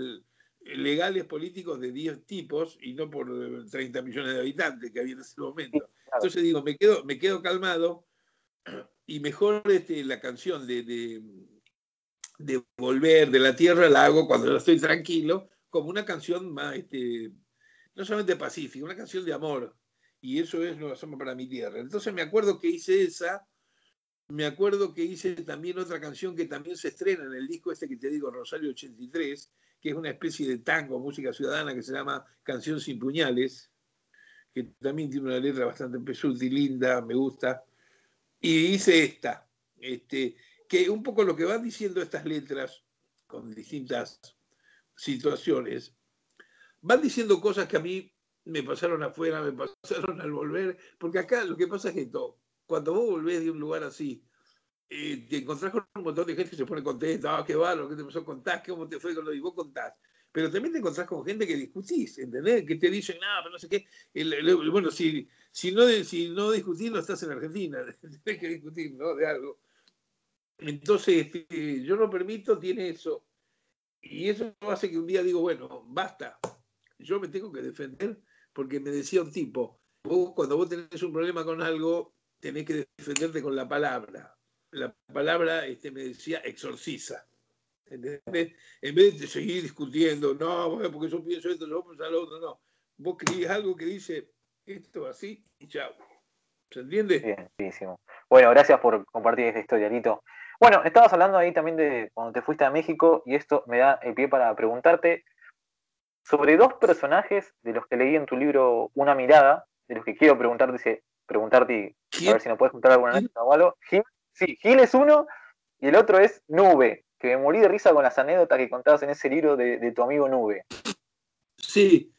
legales políticos de 10 tipos y no por 30 millones de habitantes que había en ese momento. Entonces digo, me quedo, me quedo calmado y mejor este, la canción de, de, de, Volver de la Tierra la hago cuando yo estoy tranquilo como una canción más, este, no solamente pacífica, una canción de amor. Y eso es Nueva Soma para mi tierra. Entonces me acuerdo que hice esa, me acuerdo que hice también otra canción que también se estrena en el disco este que te digo, Rosario 83, que es una especie de tango, música ciudadana, que se llama Canción sin puñales, que también tiene una letra bastante y linda, me gusta. Y hice esta, este, que un poco lo que van diciendo estas letras, con distintas situaciones, van diciendo cosas que a mí me pasaron afuera, me pasaron al volver, porque acá lo que pasa es que cuando vos volvés de un lugar así, eh, te encontrás con un montón de gente que se pone contenta, ah, qué bárbaro, qué te pasó, contás, cómo te fue con lo y vos contás. Pero también te encontrás con gente que discutís, ¿entendés? Que te dicen, nada, pero no sé qué. bueno, si, si, no, si no discutís, no estás en Argentina, tenés que discutir, ¿no? De algo. Entonces, este, yo no permito, tiene eso. Y eso hace que un día digo, bueno, basta, yo me tengo que defender porque me decía un tipo, vos cuando vos tenés un problema con algo, tenés que defenderte con la palabra. La palabra, este, me decía, exorciza. ¿Entendés? En vez de seguir discutiendo, no, porque yo pienso esto, yo pienso lo otro, no. Vos escribís algo que dice esto así y chao. ¿Se entiende? Bien, buenísimo. Bueno, gracias por compartir esta historia, Lito. Bueno, estabas hablando ahí también de cuando te fuiste a México y esto me da el pie para preguntarte sobre dos personajes de los que leí en tu libro Una mirada, de los que quiero preguntarte, preguntarte y a ver si nos puedes contar alguna anécdota o algo. Gil, sí, Gil es uno y el otro es Nube, que me morí de risa con las anécdotas que contabas en ese libro de, tu amigo Nube. Sí,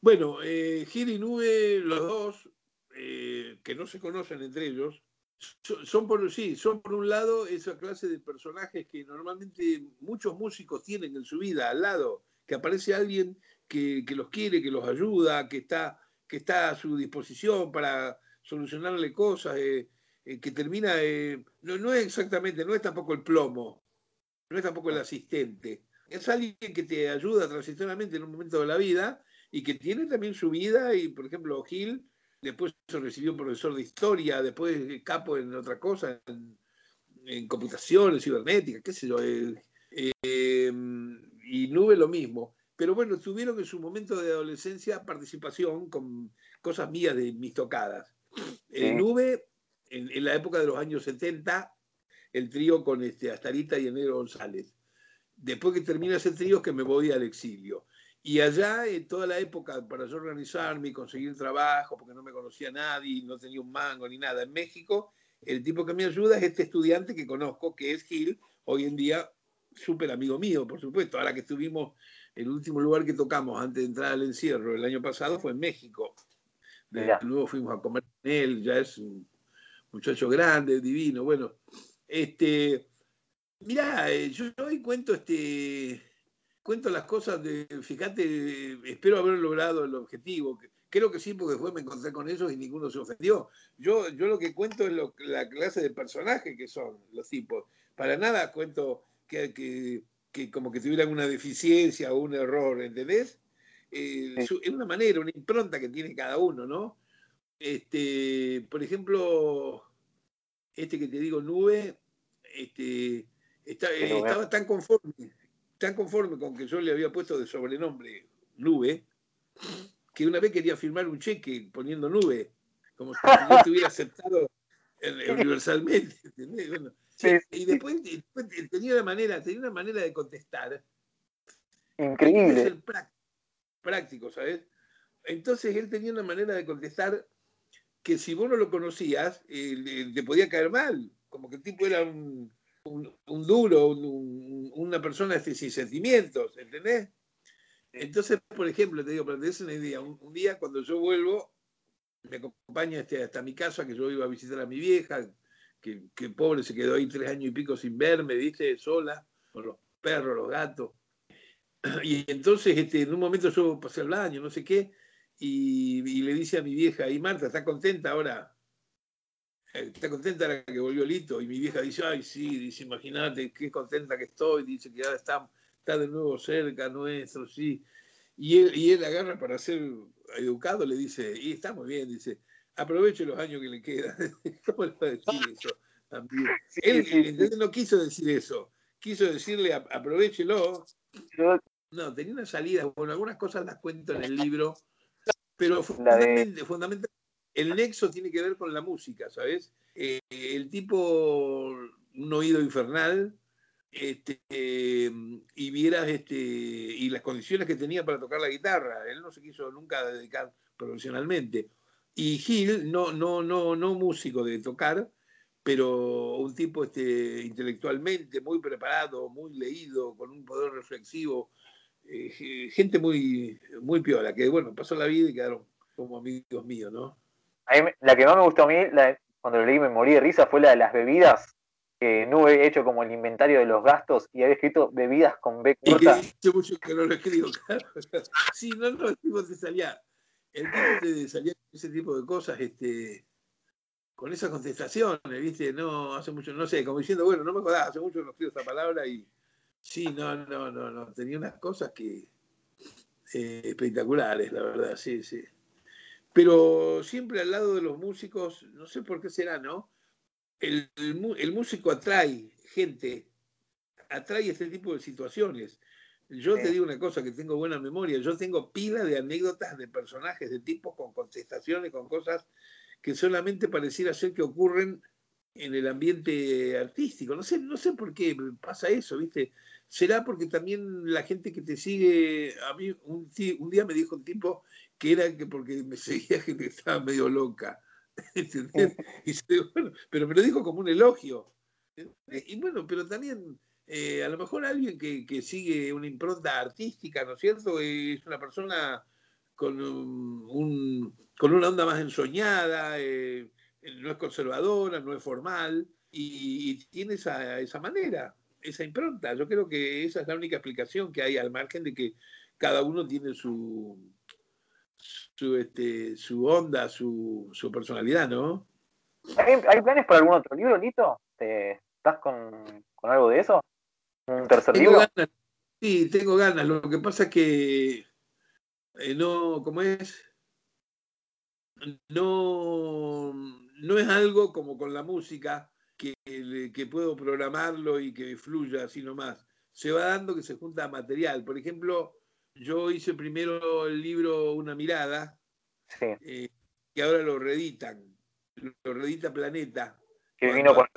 bueno, eh, Gil y Nube, los dos, eh, que no se conocen entre ellos, son por, sí, son por un lado esa clase de personajes que normalmente muchos músicos tienen en su vida al lado, que aparece alguien que, los quiere, que los ayuda, que está, que está a su disposición para solucionarle cosas, eh, eh, que termina, eh, no, no, es exactamente, no es tampoco el plomo, no es tampoco el asistente, es alguien que te ayuda transitoriamente en un momento de la vida y que tiene también su vida y, por ejemplo, Gil después recibió un profesor de historia, después capo en otra cosa, en, computación, en cibernética, qué sé yo. Eh, eh, y Nube lo mismo. Pero bueno, tuvieron en su momento de adolescencia participación con cosas mías de mis tocadas. En Nube, en, la época de los años 70, el trío con este, Astarita y Enero González. Después que termina ese trío, que me voy al exilio. Y allá, en toda la época, para yo organizarme y conseguir trabajo, porque no me conocía nadie, no tenía un mango ni nada, en México, el tipo que me ayuda es este estudiante que conozco, que es Gil, hoy en día súper amigo mío, por supuesto. Ahora que estuvimos, el último lugar que tocamos antes de entrar al encierro el año pasado fue en México. Luego fuimos a comer con él, ya es un muchacho grande, divino. Bueno, este, mirá, eh, yo hoy cuento este cuento las cosas de, fíjate, espero haber logrado el objetivo. Creo que sí, porque después me encontré con ellos y ninguno se ofendió. Yo, yo lo que cuento es la clase de personaje que son los tipos. Para nada cuento que, que, como que tuvieran una deficiencia o un error, ¿entendés? Eh, es una manera, una impronta que tiene cada uno, ¿no? Este, por ejemplo, este que te digo, Nube, este, estaba tan conforme, tan conforme con que yo le había puesto de sobrenombre Nube, que una vez quería firmar un cheque poniendo Nube, como si yo estuviera aceptado universalmente. y después, tenía, una manera, tenía una manera de contestar. Increíble. práctico, ¿sabes? Entonces él tenía una manera de contestar que si vos no lo conocías, eh, te podía caer mal. Como que el tipo era un, un, duro, una persona sin sentimientos, ¿entendés? Entonces, por ejemplo, te digo, para tener una idea, un, día cuando yo vuelvo, me acompaña este, hasta mi casa, que yo iba a visitar a mi vieja, que, pobre se quedó ahí tres años y pico sin verme, ¿viste? Sola, con los perros, los gatos. Y entonces, este, en un momento yo pasé al baño, no sé qué, y, y le dice a mi vieja, y Marta, ¿está contenta ahora? Está contenta la que volvió Lito. Y mi vieja dice, ay, sí, dice, imagínate qué contenta que estoy. Dice que ya está, está de nuevo cerca nuestro, sí. Y él, y él agarra para ser educado, le dice, y está muy bien, dice, aproveche los años que le quedan. ¿Cómo le va a decir eso? También. él, no quiso decir eso. Quiso decirle, aprovechelo. No, tenía una salida. Bueno, algunas cosas las cuento en el libro, pero fundamentalmente el nexo tiene que ver con la música, ¿sabes? Eh, el tipo, un oído infernal, este, y este, y las condiciones que tenía para tocar la guitarra. Él no se quiso nunca dedicar profesionalmente. Y Gil, no, no, no, no músico de tocar, pero un tipo este, intelectualmente muy preparado, muy leído, con un poder reflexivo, eh, gente muy, muy piola, que bueno, pasó la vida y quedaron como amigos míos, ¿no? La que más me gustó a mí, cuando lo leí me morí de risa, fue la de las bebidas, que no he hecho como el inventario de los gastos y había escrito bebidas con B corta. Y que mucho que no lo escribo, claro. Sí, no, no, el tipo te salía, el tipo te salía ese tipo de cosas, este, con esas contestaciones, ¿viste? No, hace mucho, no sé, como diciendo, bueno, no me jodas, hace mucho no escribo esa palabra y sí, no, no, no, no, tenía unas cosas que eh, espectaculares, la verdad, sí, sí. Pero siempre al lado de los músicos, no sé por qué será, ¿no? El, el músico atrae gente, atrae este tipo de situaciones. Yo te digo una cosa, que tengo buena memoria. Yo tengo pila de anécdotas de personajes, de tipos con contestaciones, con cosas que solamente pareciera ser que ocurren en el ambiente artístico. No sé, no sé por qué pasa eso, ¿viste? Será porque también la gente que te sigue, a mí un, día me dijo un tipo que era que porque me seguía gente que estaba medio loca. ¿Entendés? Y bueno, pero me lo dijo como un elogio. Y bueno, pero también eh, a lo mejor alguien que, sigue una impronta artística, ¿no es cierto? Es una persona con, un, con una onda más ensoñada, eh, no es conservadora, no es formal, y, tiene esa, esa, manera, esa impronta. Yo creo que esa es la única explicación que hay al margen de que cada uno tiene su, su, este, su onda, su, su personalidad, ¿no? ¿Hay, planes para algún otro libro, Lito? ¿Estás con, con algo de eso? un tercer tengo Ganas, sí, tengo ganas. Lo que pasa es que eh, no, ¿cómo es? No, no es algo como con la música que, que puedo programarlo y que fluya así nomás. Se va dando que se junta material. Por ejemplo, yo hice primero el libro Una mirada, sí. eh, que ahora lo reeditan, lo reedita Planeta. Que vino por,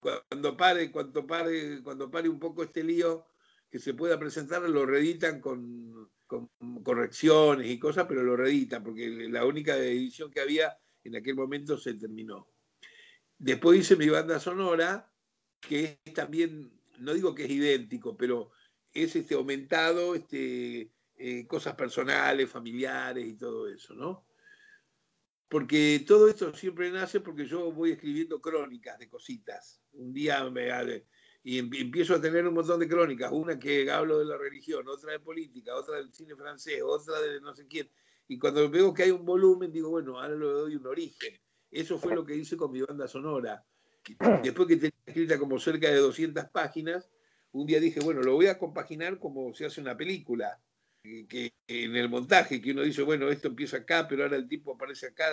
cuando pare, cuando pare, cuando pare un poco este lío que se pueda presentar, lo reeditan con, correcciones y cosas, pero lo reeditan, porque la única edición que había en aquel momento se terminó. Después hice mi banda sonora, que es también, no digo que es idéntico, pero es este aumentado, este, eh, cosas personales, familiares y todo eso, ¿no? porque todo esto siempre nace porque yo voy escribiendo crónicas de cositas. Un día me, y empiezo a tener un montón de crónicas, una que hablo de la religión, otra de política, otra del cine francés, otra de no sé quién. Y cuando veo que hay un volumen, digo, bueno, ahora le doy un origen. Eso fue lo que hice con mi banda sonora. Después que tenía escrita como cerca de 200 páginas, un día dije, bueno, lo voy a compaginar como se hace una película que, en el montaje, que uno dice, bueno, esto empieza acá, pero ahora el tipo aparece acá,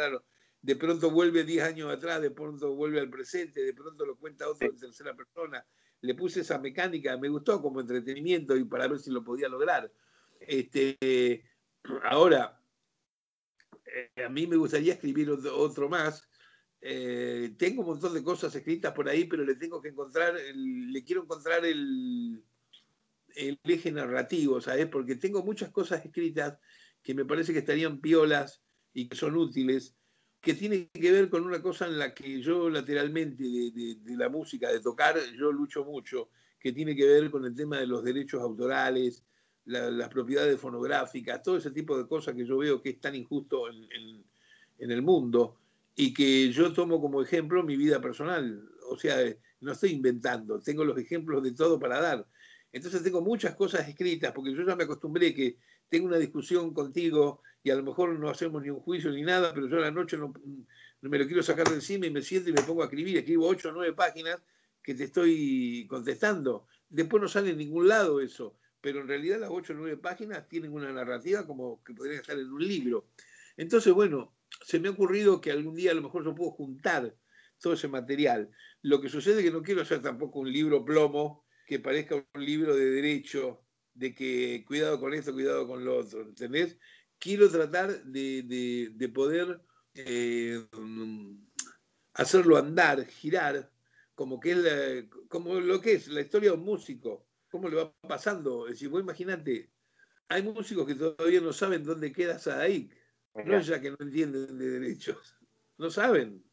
de pronto vuelve 10 años atrás, de pronto vuelve al presente, de pronto lo cuenta otro en tercera persona. Le puse esa mecánica, me gustó como entretenimiento y para ver si lo podía lograr. Este, ahora, eh, a mí me gustaría escribir otro, más. Eh, tengo un montón de cosas escritas por ahí, pero le tengo que encontrar, le quiero encontrar el, el eje narrativo, ¿sabes? Porque tengo muchas cosas escritas que me parece que estarían piolas y que son útiles, que tienen que ver con una cosa en la que yo lateralmente de, la música, de tocar, yo lucho mucho, que tiene que ver con el tema de los derechos autorales, las propiedades fonográficas, todo ese tipo de cosas que yo veo que es tan injusto en el mundo y que yo tomo como ejemplo mi vida personal. O sea, no estoy inventando, tengo los ejemplos de todo para dar entonces tengo muchas cosas escritas, porque yo ya me acostumbré que tengo una discusión contigo y a lo mejor no hacemos ni un juicio ni nada, pero yo a la noche no, me lo quiero sacar de encima y me siento y me pongo a escribir. Escribo ocho o nueve páginas que te estoy contestando. Después no sale en ningún lado eso, pero en realidad las ocho o nueve páginas tienen una narrativa como que podría estar en un libro. Entonces, bueno, se me ha ocurrido que algún día a lo mejor yo puedo juntar todo ese material. Lo que sucede es que no quiero hacer tampoco un libro plomo que parezca un libro de derecho, de que cuidado con esto, cuidado con lo otro, ¿entendés? Quiero tratar de, poder eh, hacerlo andar, girar, como, que es como lo que es la historia de un músico, cómo le va pasando. Es decir, vos imaginate, hay músicos que todavía no saben dónde queda Sadaik, no es ya que no entienden de derechos, no saben.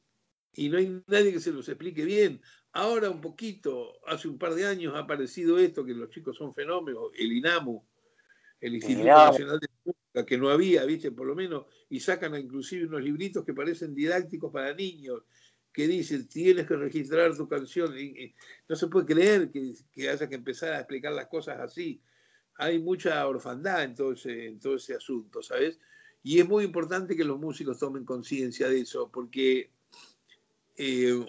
Y no hay nadie que se los explique bien. Ahora un poquito, hace un par de años ha aparecido esto, que los chicos son fenómenos, el INAMU, el Instituto Nacional de Música, que no había, viste, por lo menos, y sacan inclusive unos libritos que parecen didácticos para niños, que dicen, tienes que registrar tu canción. no se puede creer que, haya que empezar a explicar las cosas así. Hay mucha orfandad en todo ese, en todo ese asunto, ¿sabes? Y es muy importante que los músicos tomen conciencia de eso, porque eh,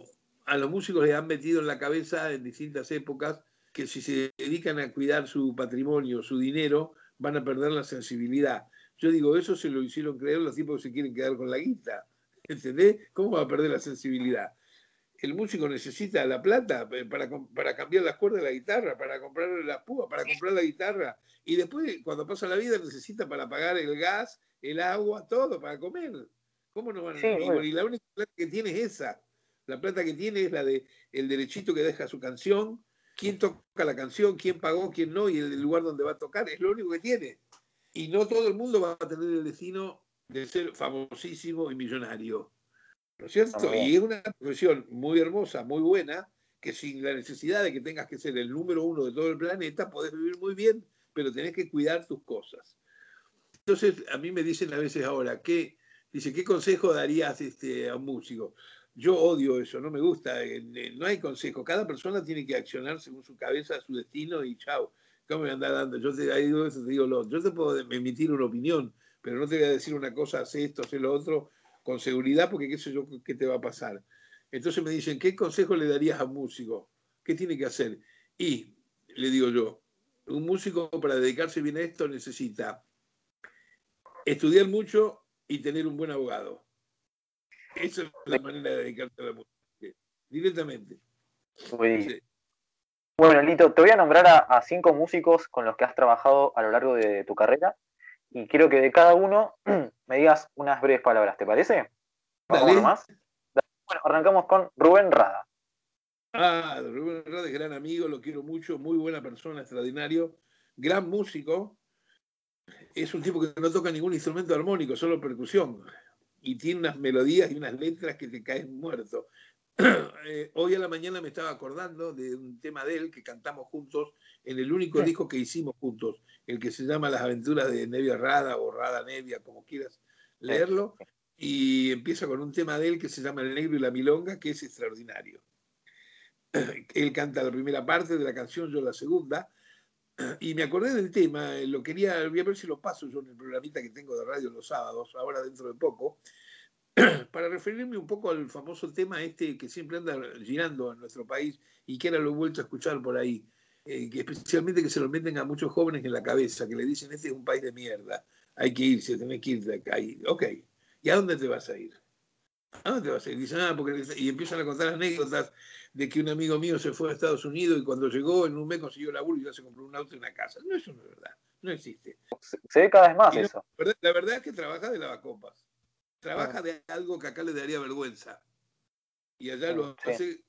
a los músicos les han metido en la cabeza en distintas épocas que si se dedican a cuidar su patrimonio, su dinero, van a perder la sensibilidad. Yo digo, eso se lo hicieron creer los tipos que se quieren quedar con la guita. ¿Entendés? ¿Cómo va a perder la sensibilidad? El músico necesita la plata eh, para, para cambiar las cuerdas de la guitarra, para comprar la púa, para comprar la guitarra. Y después, cuando pasa la vida, necesita para pagar el gas, el agua, todo, para comer. ¿Cómo no van a Y la única plata que tiene es esa. La plata que tiene es la de el derechito que deja su canción, quién toca la canción, quién pagó, quién no, y el lugar donde va a tocar. Es lo único que tiene. Y no todo el mundo va a tener el destino de ser famosísimo y millonario. ¿No es cierto? Y es una profesión muy hermosa, muy buena, que sin la necesidad de que tengas que ser el número uno de todo el planeta, podés vivir muy bien, pero tenés que cuidar tus cosas. Entonces, a mí me dicen a veces ahora, ¿qué, dice, ¿qué consejo darías este, a un músico? Yo odio eso, no me gusta, eh, eh, no hay consejo. Cada persona tiene que accionar según su cabeza, su destino y chao. ¿Cómo me anda dando? Yo te digo eso, te digo lo Yo te puedo emitir una opinión, pero no te voy a decir una cosa, haz esto, haz lo otro, con seguridad, porque qué sé yo qué te va a pasar. Entonces me dicen, ¿qué consejo le darías a un músico? ¿Qué tiene que hacer? Y le digo yo, un músico para dedicarse bien a esto necesita estudiar mucho y tener un buen abogado. Esa es la manera de dedicarse a la música, directamente. Bueno, Lito, te voy a nombrar a, cinco músicos con los que has trabajado a lo largo de tu carrera y quiero que de cada uno me digas unas breves palabras, ¿te parece? ¿Vamos más? Bueno, arrancamos con Rubén Rada. Ah, Rubén Rada es gran amigo, lo quiero mucho, muy buena persona, extraordinario, gran músico. Es un tipo que no toca ningún instrumento armónico, solo percusión. Y tiene unas melodías y unas letras que te caen muerto. Eh, hoy a la mañana me estaba acordando de un tema de él que cantamos juntos en el único disco que hicimos juntos, el que se llama Las aventuras de Nevia Rada o Rada Nevia, como quieras leerlo, y empieza con un tema de él que se llama El Negro y la Milonga, que es extraordinario. Él canta la primera parte de la canción, yo la segunda, y me acordé del tema, lo quería, voy a ver si lo paso yo en el programita que tengo de radio los sábados, ahora dentro de poco, para referirme un poco al famoso tema este que siempre anda girando en nuestro país y que ahora lo he vuelto a escuchar por ahí, eh, que especialmente que se lo meten a muchos jóvenes en la cabeza, que le dicen, este es un país de mierda, hay que irse, tenés que ir de acá. Y, ok, ¿y a dónde te vas a ir? ¿A dónde te vas a ir? Dicen, ah, porque... Y empiezan a contar anécdotas de que un amigo mío se fue a Estados Unidos y cuando llegó en un mes consiguió laburo y ya se compró un auto y una casa. No, eso no es verdad, no existe. Se ve cada vez más eso. La verdad es que trabaja de lavacopas trabaja de algo que acá le daría vergüenza. Y allá lo hace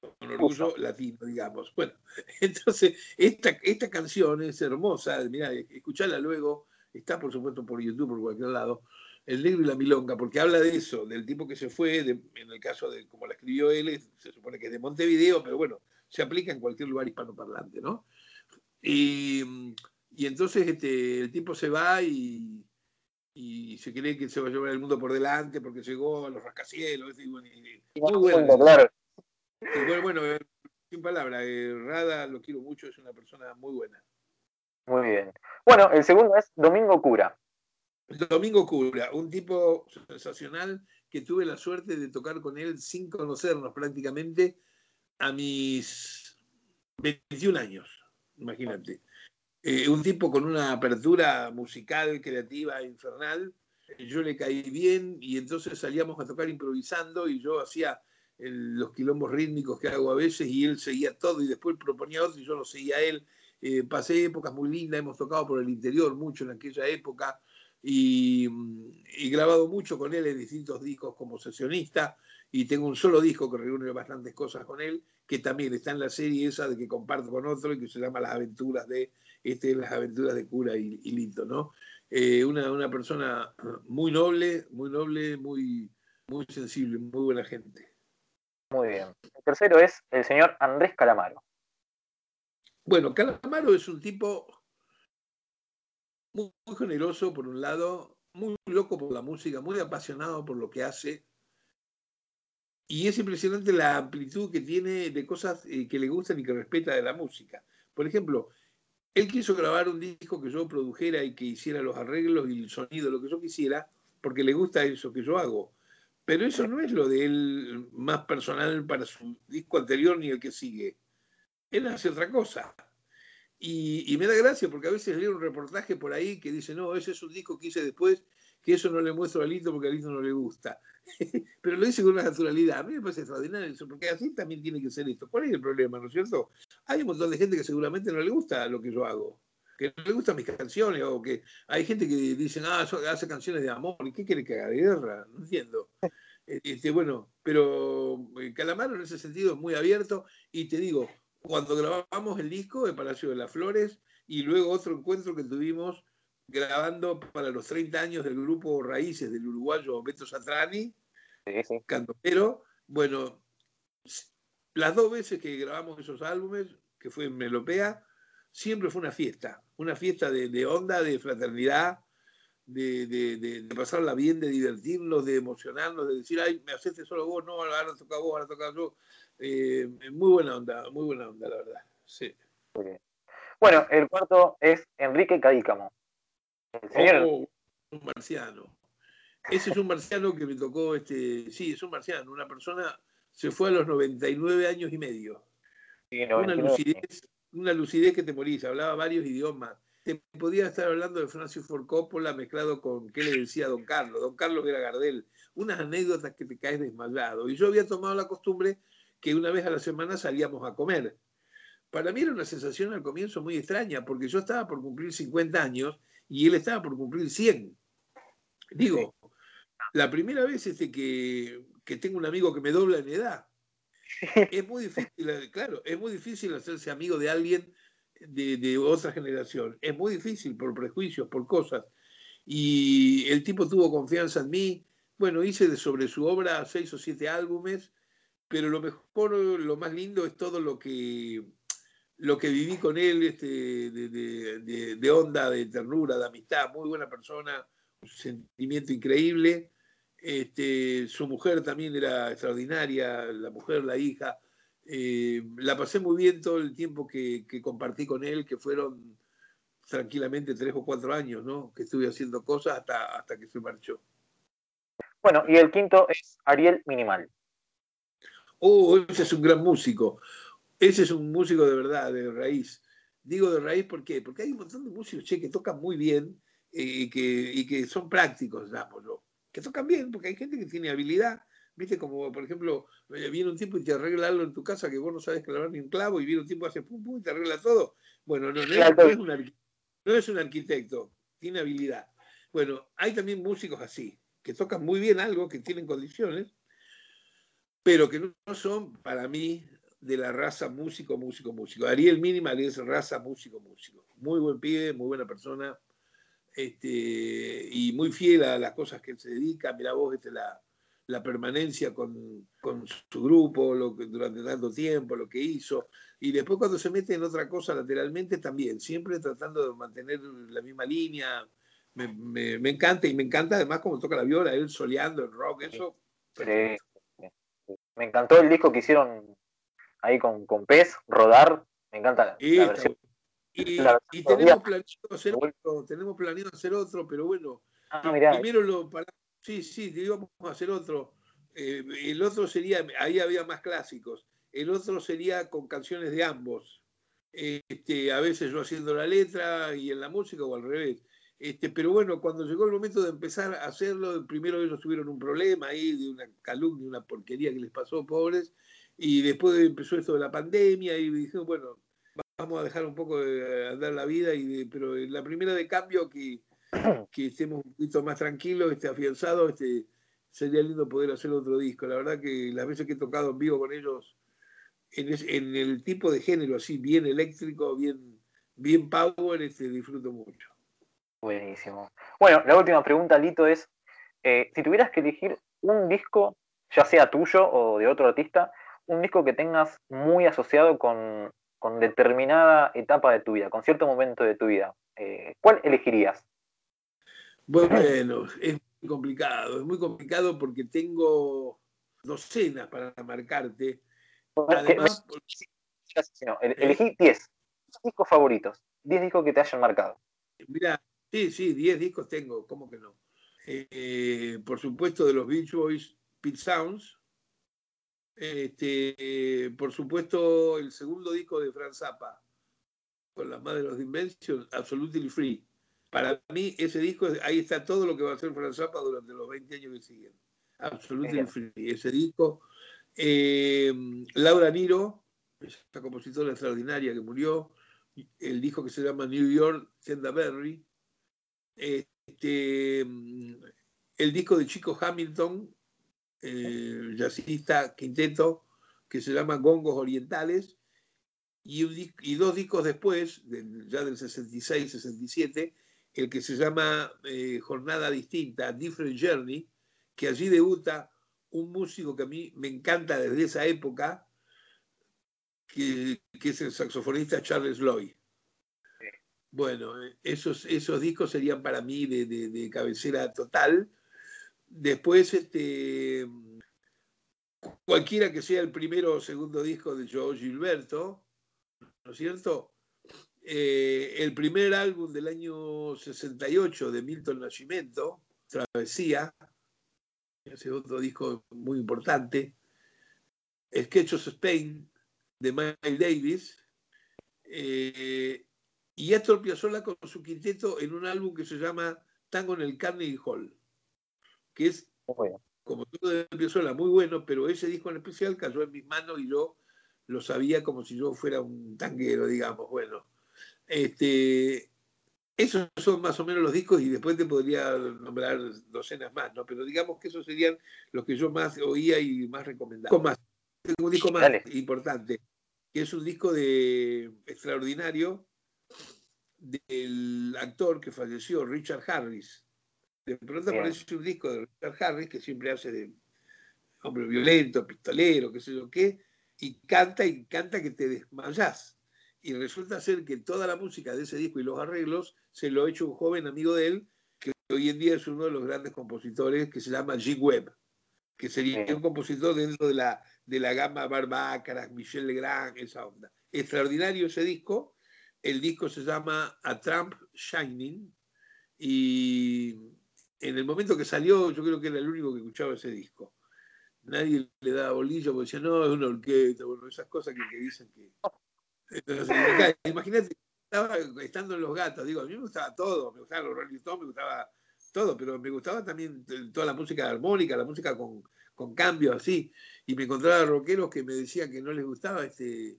con orgullo latino, digamos. Bueno, entonces, esta, esta canción es hermosa, mira, escuchala luego, está por supuesto por YouTube, por cualquier lado, El Negro y la Milonga, porque habla de eso, del tipo que se fue, en el caso de como la escribió él, se supone que es de Montevideo, pero bueno, se aplica en cualquier lugar hispanoparlante, ¿no? Y, y entonces este, el tipo se va y, y se cree que se va a llevar el mundo por delante porque llegó a los rascacielos. Y, muy bueno. Claro. bueno, bueno, eh, sin palabras, eh, Rada lo quiero mucho, es una persona muy buena. Muy bien. Bueno, el segundo es Domingo Cura. Domingo Cura, un tipo sensacional que tuve la suerte de tocar con él sin conocernos prácticamente a mis 21 años, imagínate. Eh, un tipo con una apertura musical, creativa, infernal. Yo le caí bien y entonces salíamos a tocar improvisando y yo hacía los quilombos rítmicos que hago a veces y él seguía todo y después proponía otro y yo lo seguía él. Eh, pasé épocas muy lindas, hemos tocado por el interior mucho en aquella época y, y, grabado mucho con él en distintos discos como sesionista y tengo un solo disco que reúne bastantes cosas con él que también está en la serie esa de que comparto con otro y que se llama Las aventuras de este, las aventuras de cura y, Lito, ¿no? Eh, una, persona muy noble, muy noble, muy, muy sensible, muy buena gente. Muy bien. El tercero es el señor Andrés Calamaro. Bueno, Calamaro es un tipo muy, muy, generoso, por un lado, muy loco por la música, muy apasionado por lo que hace. Y es impresionante la amplitud que tiene de cosas eh, que le gustan y que respeta de la música. Por ejemplo, él quiso grabar un disco que yo produjera y que hiciera los arreglos y el sonido, lo que yo quisiera, porque le gusta eso que yo hago. Pero eso no es lo de él más personal para su disco anterior ni el que sigue. Él hace otra cosa. Y, me da gracia porque a veces leo un reportaje por ahí que dice, no, ese es un disco que hice después, que eso no le muestro a Lito porque a Lito no le gusta. Pero lo dice con una naturalidad. A mí me parece extraordinario eso, porque así también tiene que ser esto. ¿Cuál es el problema, no es cierto? Hay un montón de gente que seguramente no le gusta lo que yo hago, que no le gustan mis canciones, o que hay gente que dice, ah, hace canciones de amor, ¿y qué quiere que haga guerra? No entiendo. Este, bueno, pero eh, Calamaro en ese sentido es muy abierto y te digo, cuando grabamos el disco de Palacio de las Flores y luego otro encuentro que tuvimos grabando para los 30 años del grupo Raíces del uruguayo Beto Satrani, sí, cantopero. Bueno, las dos veces que grabamos esos álbumes, que fue en Melopea, siempre fue una fiesta, una fiesta de, onda, de fraternidad, de, de, pasarla bien, de divertirnos, de emocionarnos, de decir, ay, me haces solo vos, no, ahora toca vos, ahora toca yo. Eh, muy buena onda, muy buena onda, la verdad. Sí. Bueno, el cuarto es Enrique Cadícamo. Oh, un marciano. Ese es un marciano que me tocó, este, sí, es un marciano, una persona se fue a los 99 años y medio. una, lucidez, una lucidez que te morís, hablaba varios idiomas. Te podía estar hablando de Francis Ford Coppola mezclado con qué le decía Don Carlos. Don Carlos era Gardel. Unas anécdotas que te caes desmayado. Y yo había tomado la costumbre que una vez a la semana salíamos a comer. Para mí era una sensación al comienzo muy extraña, porque yo estaba por cumplir 50 años y él estaba por cumplir 100. Digo, la primera vez este que, que tengo un amigo que me dobla en edad. Es muy difícil, claro, es muy difícil hacerse amigo de alguien de, de, otra generación. Es muy difícil por prejuicios, por cosas. Y el tipo tuvo confianza en mí. Bueno, hice sobre su obra seis o siete álbumes pero lo mejor, lo más lindo es todo lo que, lo que viví con él, este, de, onda, de ternura, de amistad, muy buena persona, un sentimiento increíble. Este, su mujer también era extraordinaria, la mujer, la hija. Eh, la pasé muy bien todo el tiempo que, compartí con él, que fueron tranquilamente tres o cuatro años, ¿no? Que estuve haciendo cosas hasta, hasta que se marchó. Bueno, y el quinto es Ariel Minimal oh, ese es un gran músico, ese es un músico de verdad, de raíz. Digo de raíz ¿por qué? porque hay un montón de músicos che, que tocan muy bien eh, y, que, y que son prácticos, digámoslo, que tocan bien, porque hay gente que tiene habilidad. Viste, como por ejemplo, eh, viene un tiempo y te arregla algo en tu casa que vos no sabes clavar ni un clavo, y viene un tiempo hace pum pum y te arregla todo. Bueno, no, es, un, no es un arquitecto, tiene habilidad. Bueno, hay también músicos así, que tocan muy bien algo, que tienen condiciones, pero que no son para mí de la raza músico, músico, músico. Ariel Minimal es raza músico, músico. Muy buen pibe, muy buena persona este, y muy fiel a las cosas que él se dedica. Mira vos este, la, la permanencia con, con, su grupo lo que, durante tanto tiempo, lo que hizo. Y después cuando se mete en otra cosa lateralmente también, siempre tratando de mantener la misma línea. Me, me, me encanta y me encanta además como toca la viola, él soleando el rock, eso. Sí. Me encantó el disco que hicieron ahí con, con Pez, Rodar. Me encanta la, versión. Y, tenemos, planeado hacer otro, tenemos planeado hacer otro, pero bueno. Ah, primero lo para, Sí, sí, íbamos a hacer otro. Eh, el otro sería, ahí había más clásicos. El otro sería con canciones de ambos. Este, a veces yo haciendo la letra y en la música o al revés. Este, pero bueno, cuando llegó el momento de empezar a hacerlo, primero ellos tuvieron un problema ahí de una calumnia, una porquería que les pasó, pobres, y después empezó esto de la pandemia y dijeron, bueno, vamos a dejar un poco de andar la vida, y pero la primera de cambio que, que estemos un poquito más tranquilos, este, afianzados, este, sería lindo poder hacer otro disco. La verdad que las veces que he tocado en vivo con ellos, en, en el tipo de género así, bien eléctrico, bien, bien power, este, disfruto mucho. Buenísimo. Bueno, la última pregunta, Lito, es, eh, si tuvieras que elegir un disco, ya sea tuyo o de otro artista, un disco que tengas muy asociado con, determinada etapa de tu vida, con cierto momento de tu vida, eh, ¿cuál elegirías? Bueno, es muy complicado, es muy complicado porque tengo docenas para marcarte. Además, elegí 10 discos favoritos, 10 discos que te hayan marcado. Mira, Sí, sí, 10 discos tengo, ¿cómo que no? Eh, por supuesto, de los Beach Boys, Pete Sounds. Este, por supuesto, el segundo disco de Franz Zappa, con la madre de los Dimensions, Absolutely Free. Para mí, ese disco, ahí está todo lo que va a hacer Franz Zappa durante los 20 años que siguen. Absolutely Free. Ese disco. Eh, Laura Niro, esta compositora extraordinaria que murió, el disco que se llama New York, Senda Berry. Este, el disco de Chico Hamilton, eh, jazzista quinteto, que se llama Gongos Orientales, y, y dos discos después, ya del 66-67, el que se llama eh, Jornada Distinta, Different Journey, que allí debuta un músico que a mí me encanta desde esa época, que, es el saxofonista Charles Lloyd. Bueno, esos, esos discos serían para mí de, de cabecera total. Después, este, cualquiera que sea el primero o segundo disco de Joe Gilberto, ¿no es cierto? Eh, el primer álbum del año 68 de Milton Nascimento, Travesía, ese otro disco muy importante, Sketch of Spain, de Miles Davis, eh, y Astor Piazzolla con su quinteto en un álbum que se llama Tango en el Carnegie Hall, que es como todo de Piazzolla, muy bueno, pero ese disco en especial cayó en mis manos y yo lo sabía como si yo fuera un tanguero, digamos. Bueno, este, esos son más o menos los discos y después te podría nombrar docenas más, ¿no? Pero digamos que esos serían los que yo más oía y más recomendaba. Más, tengo un disco más importante, que es un disco de extraordinario del actor que falleció, Richard Harris. De pronto aparece un disco de Richard Harris que siempre hace de hombre violento, pistolero, qué sé yo qué, y canta y canta que te desmayás. Y resulta ser que toda la música de ese disco y los arreglos se lo ha hecho un joven amigo de él, que hoy en día es uno de los grandes compositores, que se llama G. Webb, que sería un compositor dentro de la, de la gama Barbácaras, Michel Legrand, esa onda. Extraordinario ese disco. El disco se llama A Trump Shining y en el momento que salió yo creo que era el único que escuchaba ese disco nadie le daba bolillo porque decía, no, es una orquesta, bueno, esas cosas que, dicen que. imagínate, estaba estando en los gatos, digo, a mí me gustaba todo, me gustaba los Rolling Stones, me gustaba todo, pero me gustaba también toda la música armónica, la música con, con cambios así, y me encontraba rockeros que me decían que no les gustaba este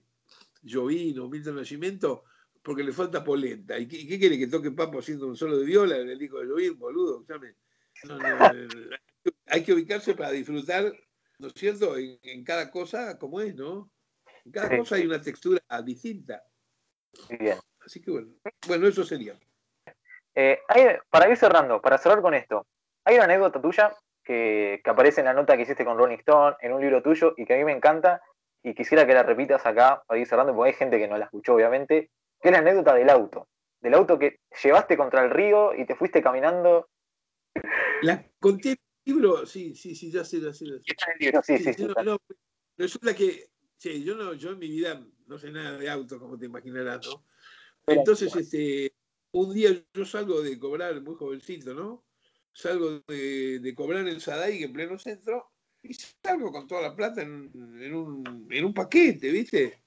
Jovino, Milton Nacimiento, porque le falta polenta. ¿Y qué, quiere que toque Papo haciendo un solo de viola en el disco de Jovino, boludo? hay que ubicarse para disfrutar ¿no es cierto? En, cada cosa como es, ¿no? En cada cosa hay una textura distinta. Bien. Así que bueno, bueno, eso sería. Eh, para ir cerrando, para cerrar con esto, hay una anécdota tuya que, aparece en la nota que hiciste con Rolling Stone, en un libro tuyo, y que a mí me encanta, y quisiera que la repitas acá para ir cerrando, porque hay gente que no la escuchó, obviamente, que es la anécdota del auto. Del auto que llevaste contra el río y te fuiste caminando. La conté libro, sí, sí, sí, ya sé, ya sé. sí, sí, sí, resulta que, sí, yo, no, yo en mi vida no sé nada de auto, como te imaginarás, ¿no? Entonces, este, un día yo salgo de cobrar, muy jovencito, ¿no? Salgo de, cobrar en Sadai, en pleno centro, y salgo con toda la plata en, un, en un paquete, ¿viste?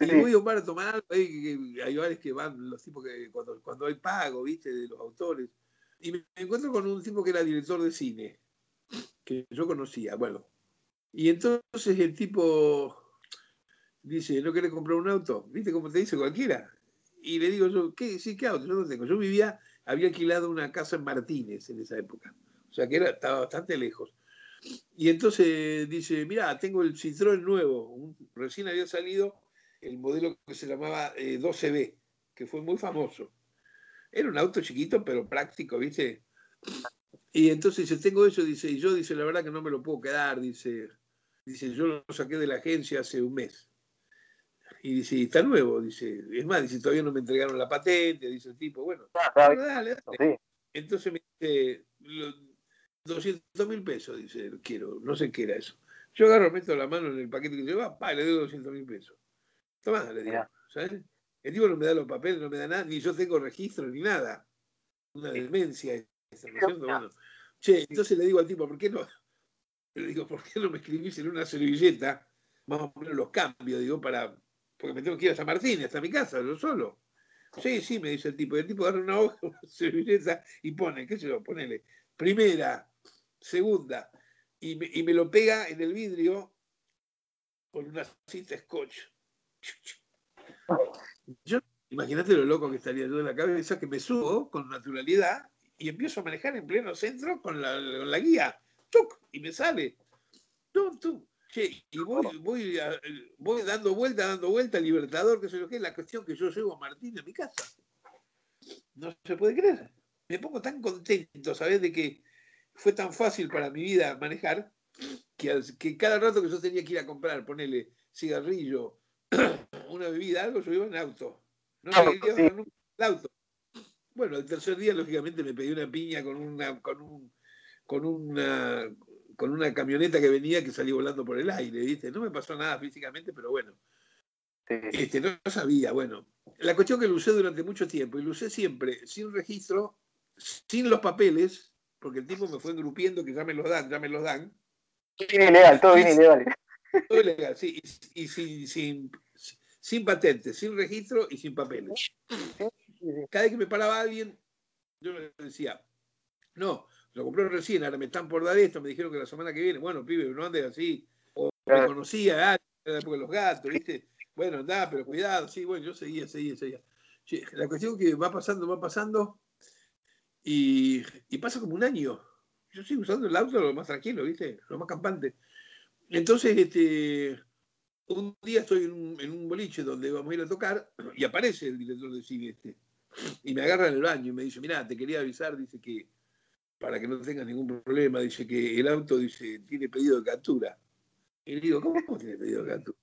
Y voy a un a tomar algo, hay, hay que van los tipos que cuando, cuando hay pago, ¿viste? De los autores. Y me encuentro con un tipo que era director de cine que yo conocía. Bueno, y entonces el tipo dice, ¿no querés comprar un auto? ¿Viste cómo te dice cualquiera? Y le digo yo, ¿qué? Sí, ¿qué auto? Yo no tengo. Yo vivía, había alquilado una casa en Martínez en esa época. O sea que era, estaba bastante lejos. Y entonces dice, mira, tengo el Citroën nuevo. recién había salido el modelo que se llamaba 12B, eh, que fue muy famoso. Era un auto chiquito, pero práctico, ¿viste? Y entonces dice, tengo eso, dice, y yo dice, la verdad que no me lo puedo quedar, dice, dice, yo lo saqué de la agencia hace un mes. Y dice, está nuevo, dice, es más, dice, todavía no me entregaron la patente, dice el tipo, bueno, ah, dale, dale. Entonces me dice, 200 mil pesos, dice, quiero, no sé qué era eso. Yo agarro, meto la mano en el paquete que lleva, pa, le doy 200 mil pesos. Tomá, le digo, ¿sabes? El tipo no me da los papeles, no me da nada, ni yo tengo registro ni nada. Una demencia che, entonces le digo al tipo, ¿por qué no? Le digo, ¿por qué no me escribís en una servilleta más o menos los cambios? Digo, para, porque me tengo que ir a San Martín, hasta mi casa, yo solo. Sí, sí, me dice el tipo. El tipo agarra una hoja, una servilleta y pone, qué sé yo, ponele, primera, segunda, y me, y me lo pega en el vidrio con una cinta scotch. Yo, imagínate lo loco que estaría yo de la cabeza, que me subo con naturalidad y empiezo a manejar en pleno centro con la, con la guía. ¡Tuc! Y me sale. ¡Tum, tum! Che, y voy, voy, a- voy dando vuelta, dando vuelta, Libertador, que sé yo qué, la cuestión que yo llevo a Martín a mi casa. No se puede creer. Me pongo tan contento, ¿sabes? De que fue tan fácil para mi vida manejar que, que cada rato que yo tenía que ir a comprar, ponerle cigarrillo, una bebida, algo, yo iba en auto. No me quería sí. bajar nunca del auto. Bueno, el tercer día, lógicamente, me pedí una piña con una, con un, con una, con una camioneta que venía que salía volando por el aire, ¿viste? No me pasó nada físicamente, pero bueno, Sí. este, no sabía, bueno. La cuestión que lo usé durante mucho tiempo, y lo usé siempre, sin registro, sin los papeles, porque el tipo me fue engrupiendo que ya me los dan, ya me los dan, Bien ilegal, todo bien ilegal. Todo sí, y, y sin, sin, sin patente, sin registro y sin papeles. Cada vez que me paraba alguien, yo le decía, no, lo compré recién, ahora me están por dar esto, me dijeron que la semana que viene, bueno, pibe, no andes así, o me conocía, ah, era de los gatos, ¿viste? Bueno, andá, pero cuidado, sí, bueno, yo seguía, seguía, seguía. La cuestión que va pasando, va pasando, y, y pasa como un año. Yo sigo usando el auto lo más tranquilo, ¿viste? Lo más campante. Entonces, este, un día estoy en un, en un boliche donde vamos a ir a tocar y aparece el director de cine este. Y me agarra en el baño y me dice, mira, te quería avisar, dice que para que no tengas ningún problema, dice que el auto dice, tiene pedido de captura. Y le digo, ¿cómo tiene pedido de captura?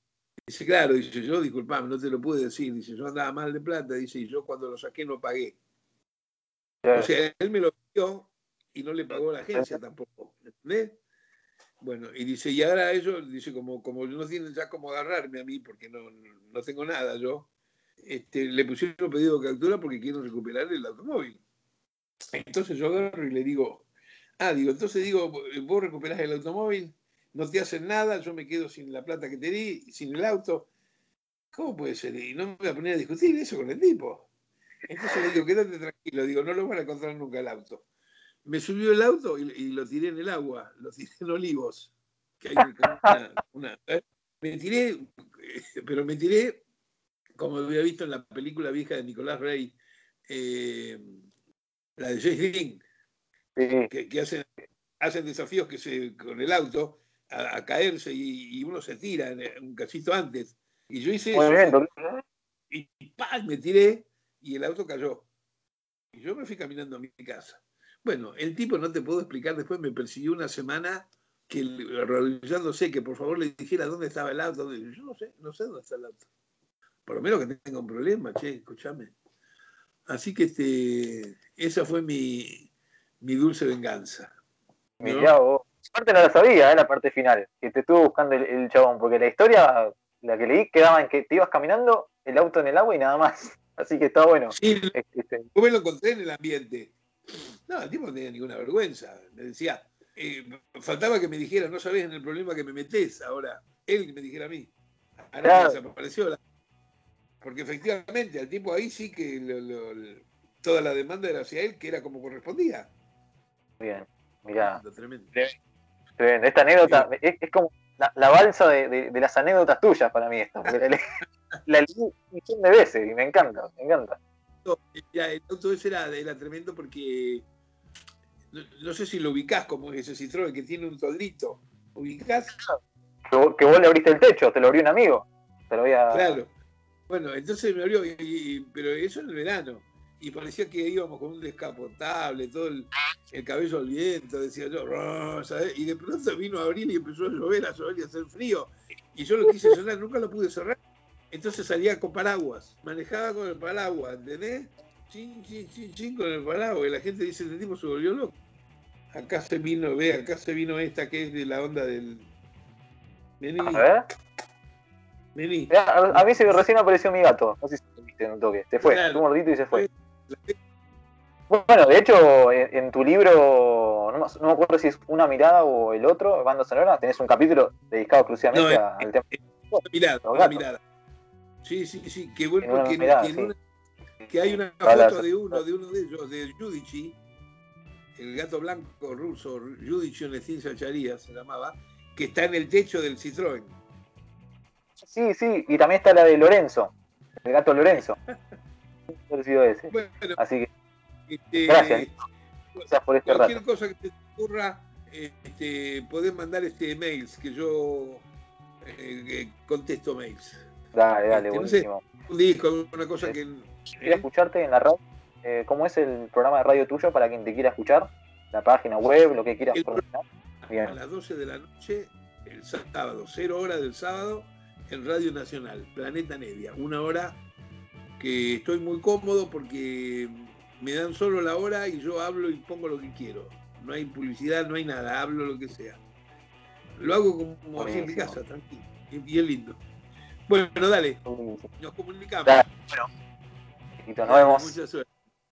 Dice, claro, dice, yo disculpame, no te lo pude decir, dice, yo andaba mal de plata, dice, y yo cuando lo saqué no pagué. O sea, él me lo pidió y no le pagó a la agencia tampoco. ¿Entendés? Bueno, y dice, y ahora ellos, dice, como, como no tienen ya cómo agarrarme a mí, porque no, no tengo nada yo, este, le pusieron pedido de captura porque quieren recuperar el automóvil. Entonces yo agarro y le digo, ah, digo, entonces digo, vos recuperás el automóvil, no te hacen nada, yo me quedo sin la plata que te di, sin el auto. ¿Cómo puede ser? Y no me voy a poner a discutir eso con el tipo. Entonces le digo, quédate tranquilo, digo, no lo van a encontrar nunca el auto. Me subió el auto y, y lo tiré en el agua, lo tiré en olivos. Que hay una- una- ¿eh? Me tiré, eh, pero me tiré como había visto en la película vieja de Nicolás Rey, eh, la de Dean, Sí. que, que hacen, hacen desafíos que se, con el auto a, a caerse y, y uno se tira un cachito antes. Y yo hice Muy eso bien, doctor. y ¡pam! me tiré y el auto cayó. Y yo me fui caminando a mi casa. Bueno, el tipo, no te puedo explicar, después me persiguió una semana que arrodillándose que por favor le dijera dónde estaba el auto. Yo no sé, no sé dónde está el auto. Por lo menos que tenga un problema, che, escúchame. Así que este, esa fue mi, mi dulce venganza. ¿no? Mirá vos. Aparte no la sabía, ¿eh? la parte final, que te estuvo buscando el, el chabón, porque la historia, la que leí, quedaba en que te ibas caminando, el auto en el agua y nada más. Así que está bueno. Sí, Este, yo me lo encontré en el ambiente. No, el tipo no tenía ninguna vergüenza. Me decía, eh, faltaba que me dijera, no sabés en el problema que me metés ahora. Él me dijera a mí. Ahora Claro. desapareció. la- Porque efectivamente, al tipo ahí sí que lo- lo- toda la demanda era hacia él, que era como correspondía. bien, mirá. Tremendo. Tremendo. Esta anécdota es, es como la, la balsa de, de- de las anécdotas tuyas para mí esto, la, leí- un millón de veces y me encanta, me encanta. No, ya, el auto ese era, era tremendo porque no, no sé si lo ubicás como ese Citroën que tiene un toldito. ¿Ubicás? Que, vos- que vos le abriste el techo, te lo abrió un amigo. Te lo había... Claro. Bueno, entonces me abrió, y- y- pero eso en el verano. Y parecía que íbamos con un descapotable, todo el, el cabello al viento, decía yo, ¿sabes? y de pronto vino abril y empezó a llover, a llover y a hacer frío. Y yo lo quise cerrar, nunca lo pude cerrar. Entonces salía con paraguas, manejaba con el paraguas, ¿entendés? Chin, chin, chin, chin con el paraguas. Y la gente dice, este tipo se volvió loco. Acá se vino, ve, acá se vino esta que es de la onda del. Vení, A ver. vení. Mirá, A, a mí se, recién apareció mi gato. No sé si lo viste en un toque. Se fue, Claro. un mordito y se fue. Bueno, de hecho, en, en tu libro, no, me- no me acuerdo si es una mirada o el otro, Banda Sonora, tenés un capítulo dedicado exclusivamente No, al tema. Una mirada, una mirada. Sí, sí, sí, que bueno, En porque mirada, que en sí. una, que hay una foto de uno, de uno de ellos, de Judici, el gato blanco ruso, Judici Onestin Sacharía se llamaba, que está en el techo del Citroën. Sí, sí, y también está la de Lorenzo, el gato Lorenzo. ese. Bueno, Así que. Este, gracias. Gracias por este cualquier cosa que te ocurra, este, podés mandar este mails que yo eh, contesto mails. Dale, dale, este, buenísimo. un disco, alguna cosa que. Quiero escucharte en la radio. Eh, ¿Cómo es el programa de radio tuyo para quien te quiera escuchar? La página web, lo que quieras. A las 12 de la noche, el sábado, cero hora del sábado, en Radio Nacional, Planeta Nevia. Una hora que estoy muy cómodo porque me dan solo la hora y yo hablo y pongo lo que quiero. No hay publicidad, no hay nada, hablo lo que sea. Lo hago como así en mi casa, tranquilo. Y es lindo. Bueno, dale, nos comunicamos. Bueno, nos vemos. Mucha suerte.